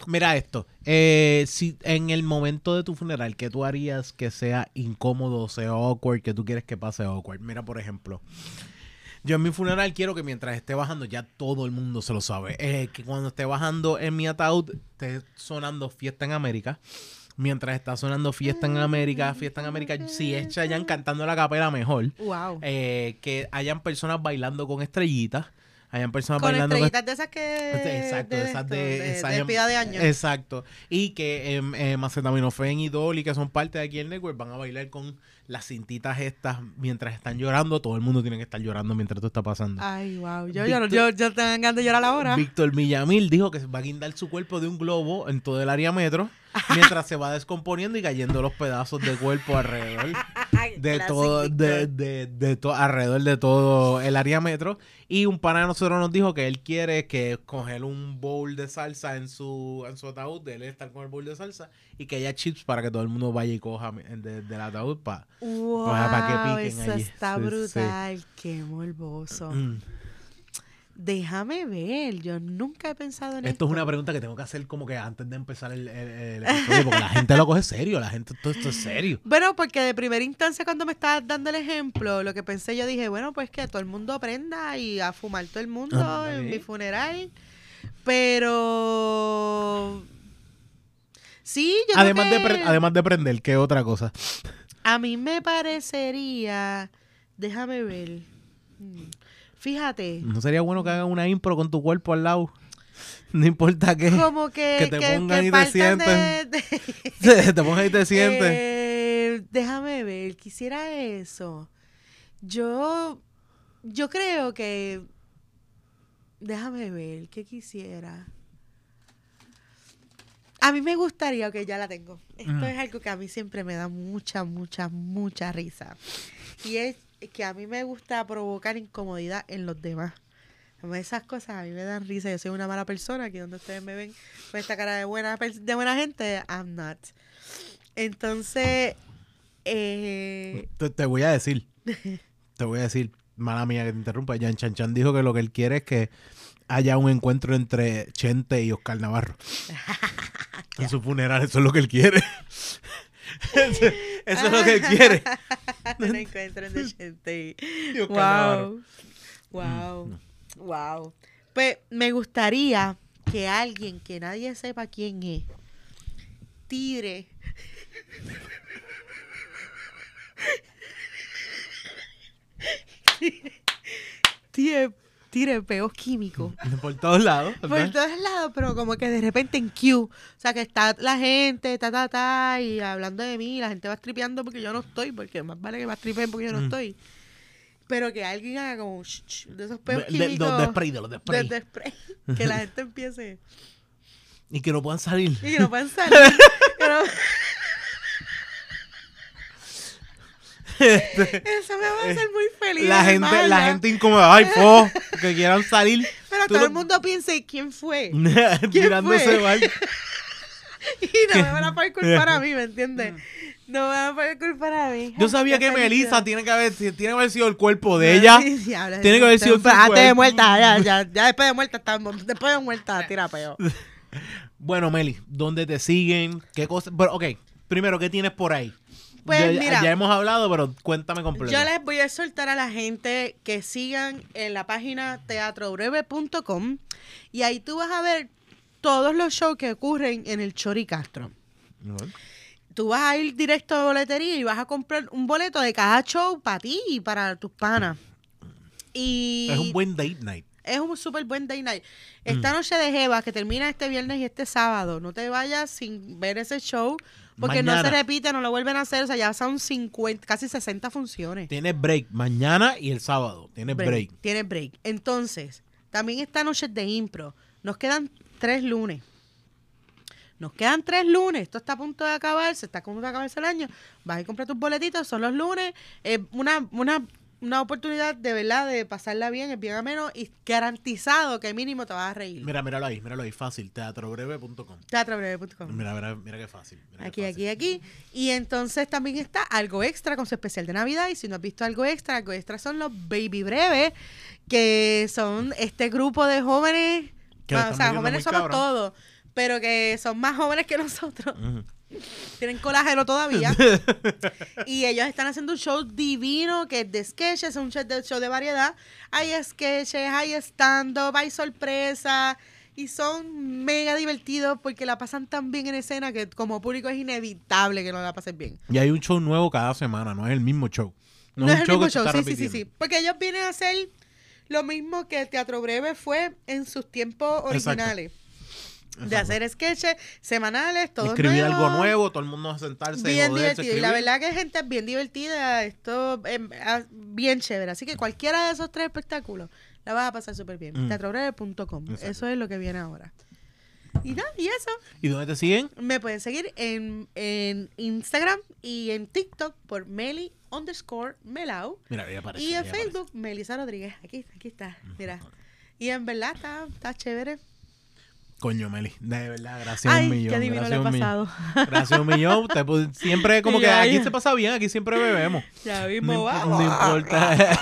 mira esto. Eh, si en el momento de tu funeral, ¿qué tú harías que sea incómodo, sea awkward, que tú quieres que pase awkward? Mira, por ejemplo, yo en mi funeral quiero que mientras esté bajando, ya todo el mundo se lo sabe, eh, que cuando esté bajando en mi ataúd, esté sonando Fiesta en América. Mientras está sonando Fiesta en América, Fiesta en América, si es Chayanne cantando la capela, mejor. wow. Eh, que hayan personas bailando con estrellitas, hayan personas Con bailando con estrellitas de esas que... Exacto, de esas de, de, esas de de año. Exacto. Y que em, eh, Macetaminofen y Dolly, que son parte de aquí el network, van a bailar con las cintitas estas mientras están llorando. Todo el mundo tiene que estar llorando mientras esto está pasando. Ay, wow. Yo, yo, Víctor- yo, yo tengo ganas de llorar ahora. Víctor Villamil dijo que va a guindar su cuerpo de un globo en todo el área metro mientras se va descomponiendo y cayendo los pedazos de cuerpo alrededor (laughs) de todo de, de, de to- alrededor de todo el área metro y un pana de nosotros nos dijo que él quiere que coger un bowl de salsa en su en su ataúd de él estar con el bowl de salsa y que haya chips para que todo el mundo vaya y coja de- del ataúd para Wow, que piquen eso allí. está Sí, sí. brutal. Qué morboso. Mm. Déjame ver. Yo nunca he pensado en esto. esto es una pregunta que tengo que hacer como que antes de empezar el, el- el episodio porque la gente lo coge serio la gente todo esto es serio Bueno, porque de primera instancia cuando me estabas dando el ejemplo, lo que pensé yo dije, bueno, pues que todo el mundo aprenda y a fumar todo el mundo Ah, en mi funeral. Pero Sí, yo creo Además de, que pre- además de prender, ¿qué otra cosa? a mí me parecería, déjame ver. Mm, Fíjate, ¿No sería bueno que hagan una impro con tu cuerpo al lado? (laughs) No importa qué. como que, que te que- pongan que y te partan de- de- (laughs) te pongas y te sientes. Eh, déjame ver, quisiera eso. Yo, yo creo que, déjame ver, ¿qué quisiera? A mí me gustaría, que ya la tengo. Esto es algo que a mí siempre me da mucha, mucha, mucha risa. Y es que a mí me gusta provocar incomodidad en los demás. Esas cosas a mí me dan risa. Yo soy una mala persona, aquí donde ustedes me ven con esta cara de buena, de buena gente, I'm not. Entonces, eh, Te, te voy a decir. Te voy a decir. Mala mía que te interrumpa. Jan Chan Chan dijo que lo que él quiere es que haya un encuentro entre Chente y Oscar Navarro. (laughs) en su funeral, eso es lo que él quiere. Eso, eso es lo que quiere. (laughs) un encuentro de gente. Wow. Mm, Wow. Wow. Pues me gustaría que alguien que nadie sepa quién es tire. (laughs) tire, tire peos químicos. (laughs) Por todos lados. Por todos lados, pero como que de repente en Q. O sea, que está la gente, ta, ta, ta, y hablando de mí, la gente va tripeando porque yo no estoy, porque más vale que va tripen porque yo no Mm. estoy. Pero que alguien haga como sh- sh, de esos peos De, químicos. los de spray, de los de spray. de- de spray. Que la (laughs) gente empiece. Y que no puedan salir. Y que no puedan salir. (laughs) que no- Eso me va a hacer muy feliz. La gente, la hermana. gente incómoda. Ay, fo, que quieran salir. Pero todo lo- el mundo piensa, ¿y quién fue? (laughs) tirándose fue? (laughs) Y no me van a poder culpar a mí, ¿me entiendes? No me van a poder culpar a mí. (laughs) Yo sabía que Melissa tiene que haber, tiene que haber sido el cuerpo de ella. Sí, Tiene que haber sido después- su Antes de cuerpo. muerta, ya, ya, ya después de muerta, está, después de muerta, tira peo. Bueno, Meli, ¿dónde te siguen? ¿Qué cosas? Pero, ok, primero, ¿qué tienes por ahí? Pues, ya, mira. ya hemos hablado, pero cuéntame completo. Yo les voy a soltar a la gente que sigan en la página teatrobreve.com y ahí tú vas a ver todos los shows que ocurren en el Chori Castro. Tú vas a ir directo a boletería y vas a comprar un boleto de cada show para ti y para tus panas. Y Es un buen date night. es un súper buen day night. Esta noche de Jeva, que termina este viernes y este sábado, no te vayas sin ver ese show, porque no se repite, no lo vuelven a hacer, o sea, ya son 50, casi 60 funciones. Tienes break mañana y el sábado. Tienes break. Tiene break. Entonces, también esta noche de impro. Nos quedan tres lunes. Nos quedan tres lunes. Esto está a punto de acabarse. Está a punto de acabarse el año. Vas a comprar tus boletitos. Son los lunes. Es una, una, una oportunidad de verdad de pasarla bien. Es bien ameno y garantizado que mínimo te vas a reír. Mira, míralo ahí, míralo ahí, fácil, teatrobreve.com. Teatrobreve.com. Mira, mira, mira qué fácil. mira qué Aquí, fácil. aquí, aquí. Y entonces también está algo extra con su especial de Navidad. Y si no has visto algo extra, algo extra son los Baby Breves, que son este grupo de jóvenes. Que ah, o sea, jóvenes somos cabrón. todos, pero que son más jóvenes que nosotros. Tienen colágeno todavía. (laughs) y ellos están haciendo un show divino que es de sketches, es un show de, show de variedad. Hay sketches, hay stand-up, hay sorpresa. Y son mega divertidos porque la pasan tan bien en escena que como público es inevitable que no la pasen bien. Y hay un show nuevo cada semana, no es el mismo show. No, es el mismo show, sí, sí, sí, sí. Porque ellos vienen a hacer lo mismo que el Teatro Breve fue en sus tiempos originales. Exacto. hacer sketches semanales, todos Escribir algo nuevo, todo el mundo a sentarse y bien joderse, divertido. Y la verdad que gente es bien divertida, esto em, bien chévere. Así que cualquiera de esos tres espectáculos la vas a pasar súper bien. Mm. Teatrobreve.com. Eso es lo que viene ahora. Y nada, y eso. ¿Y dónde te siguen? Me pueden seguir en, en Instagram y en TikTok por Meli underscore Melau. Mira, ahí aparece. Y en ahí aparece. Facebook, Melissa Rodríguez. Aquí, aquí está. Mira. Y en verdad está, está chévere. Coño, Meli, de verdad, gracias Ay, un millón. qué divino gracias le he un millón. pasado. Gracias un millón. Te pu- siempre como que Ya, aquí ya. se pasa bien, aquí siempre bebemos. Ya No, mismo imp- vamos. no importa. (laughs)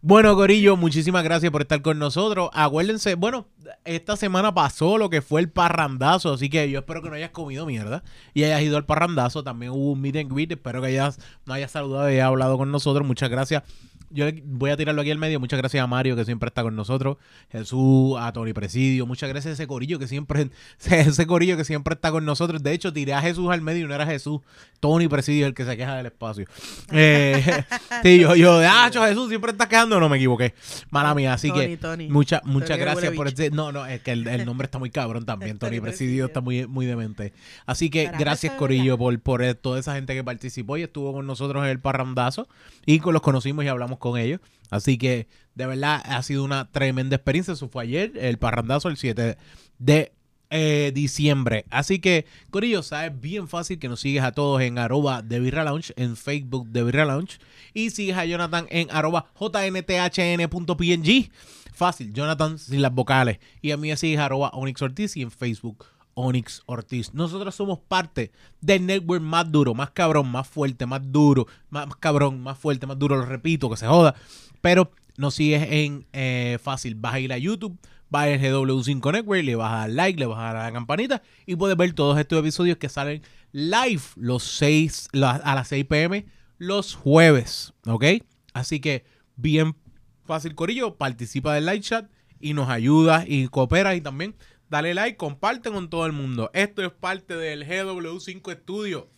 bueno, Corillo, muchísimas gracias por estar con nosotros. Acuérdense, bueno, esta semana pasó lo que fue el parrandazo, así que yo espero que no hayas comido mierda y hayas ido al parrandazo. También hubo un meet and greet, espero que hayas, no hayas saludado y hayas hablado con nosotros. Muchas gracias yo voy a tirarlo aquí al medio. Muchas gracias a Mario, que siempre está con nosotros. Jesús, a Tony Presidio. Muchas gracias a ese corillo que siempre, (laughs) ese corillo que siempre está con nosotros. De hecho, tiré a Jesús al medio y no era Jesús. Tony Presidio es el que se queja del espacio. (laughs) Eh, (laughs) sí, yo, yo, ah, cho, Jesús, siempre estás quejando. No me equivoqué. Mala mía. Así Tony, que Tony. mucha- muchas Tony gracias por este. No, no, es que el, el nombre está muy cabrón también. Tony Tony Presidio está muy, muy demente. Así que gracias, Corillo, por, por toda esa gente que participó y estuvo con nosotros en el parrandazo. Y con los conocimos y hablamos con ellos. Así que, de verdad, ha sido una tremenda experiencia. Eso fue ayer, el parrandazo, el 7 de eh, diciembre. Así que, Corillo, sabes bien fácil que nos sigues a todos en arroba de Birra Lounge, en Facebook de Birra Lounge. Y sigues a Jonathan en arroba jnthn.png. Fácil, Jonathan sin las vocales. Y a mí sigues arroba Onyx Ortiz y en Facebook Onyx Ortiz. Nosotros somos parte del network más duro, más cabrón, más fuerte, más duro, más, cabrón, más fuerte, más duro. Lo repito, que se joda. Pero nos sigues en eh, fácil. Vas a ir a YouTube, vas a ir a GW5 Network, le vas a dar like, le vas a dar a la campanita y puedes ver todos estos episodios que salen live los 6, la- a las 6 pm los jueves. ¿Ok? Así que bien fácil, Corillo. Participa del live chat y nos ayuda y coopera y también dale like, comparte con todo el mundo. Esto es parte del GW5 Studio,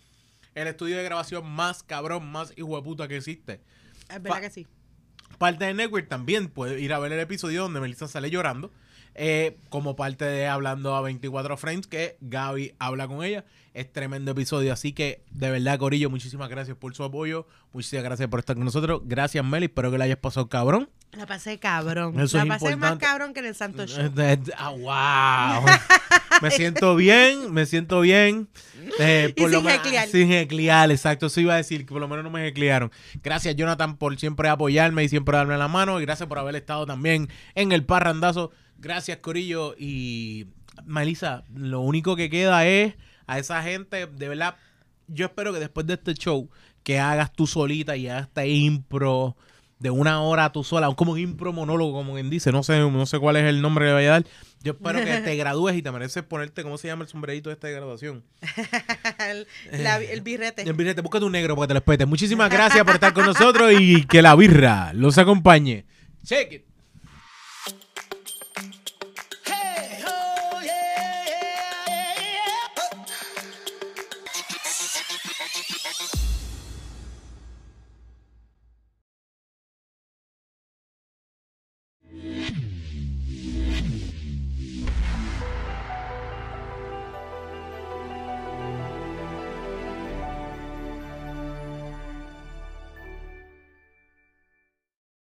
el estudio de grabación más cabrón, más hijo de puta que existe. Es verdad Pa- que sí. Parte de Network también puede ir a ver el episodio donde Melissa sale llorando. eh, como parte de Hablando a 24 Frames, que Gaby habla con ella. Es tremendo episodio. Así que, de verdad, Corillo, muchísimas gracias por su apoyo. Muchísimas gracias por estar con nosotros. Gracias, Meli. Espero que la hayas pasado cabrón. La pasé cabrón. Eso la pasé más cabrón que en el Santo Show. Ah, wow. (laughs) me siento bien, me siento bien. Eh, Y sin heclear. Sin heclear, exacto. Eso iba a decir, que por lo menos no me heclearon. Gracias, Jonathan, por siempre apoyarme y siempre darme la mano. Y gracias por haber estado también en el parrandazo. Gracias, Corillo. Y Melissa, lo único que queda es a esa gente, de verdad, yo espero que después de este show, que hagas tú solita y hagas este impro de una hora tú sola, como un impro monólogo, como quien dice, no sé, no sé cuál es el nombre que le vaya a dar. Yo espero que te (laughs) gradúes y te mereces ponerte, ¿cómo se llama el sombrerito este de graduación? (laughs) el, la- el birrete. El birrete, búscate un negro para que te lo respete. Muchísimas gracias por estar con nosotros y que la birra los acompañe. Check it.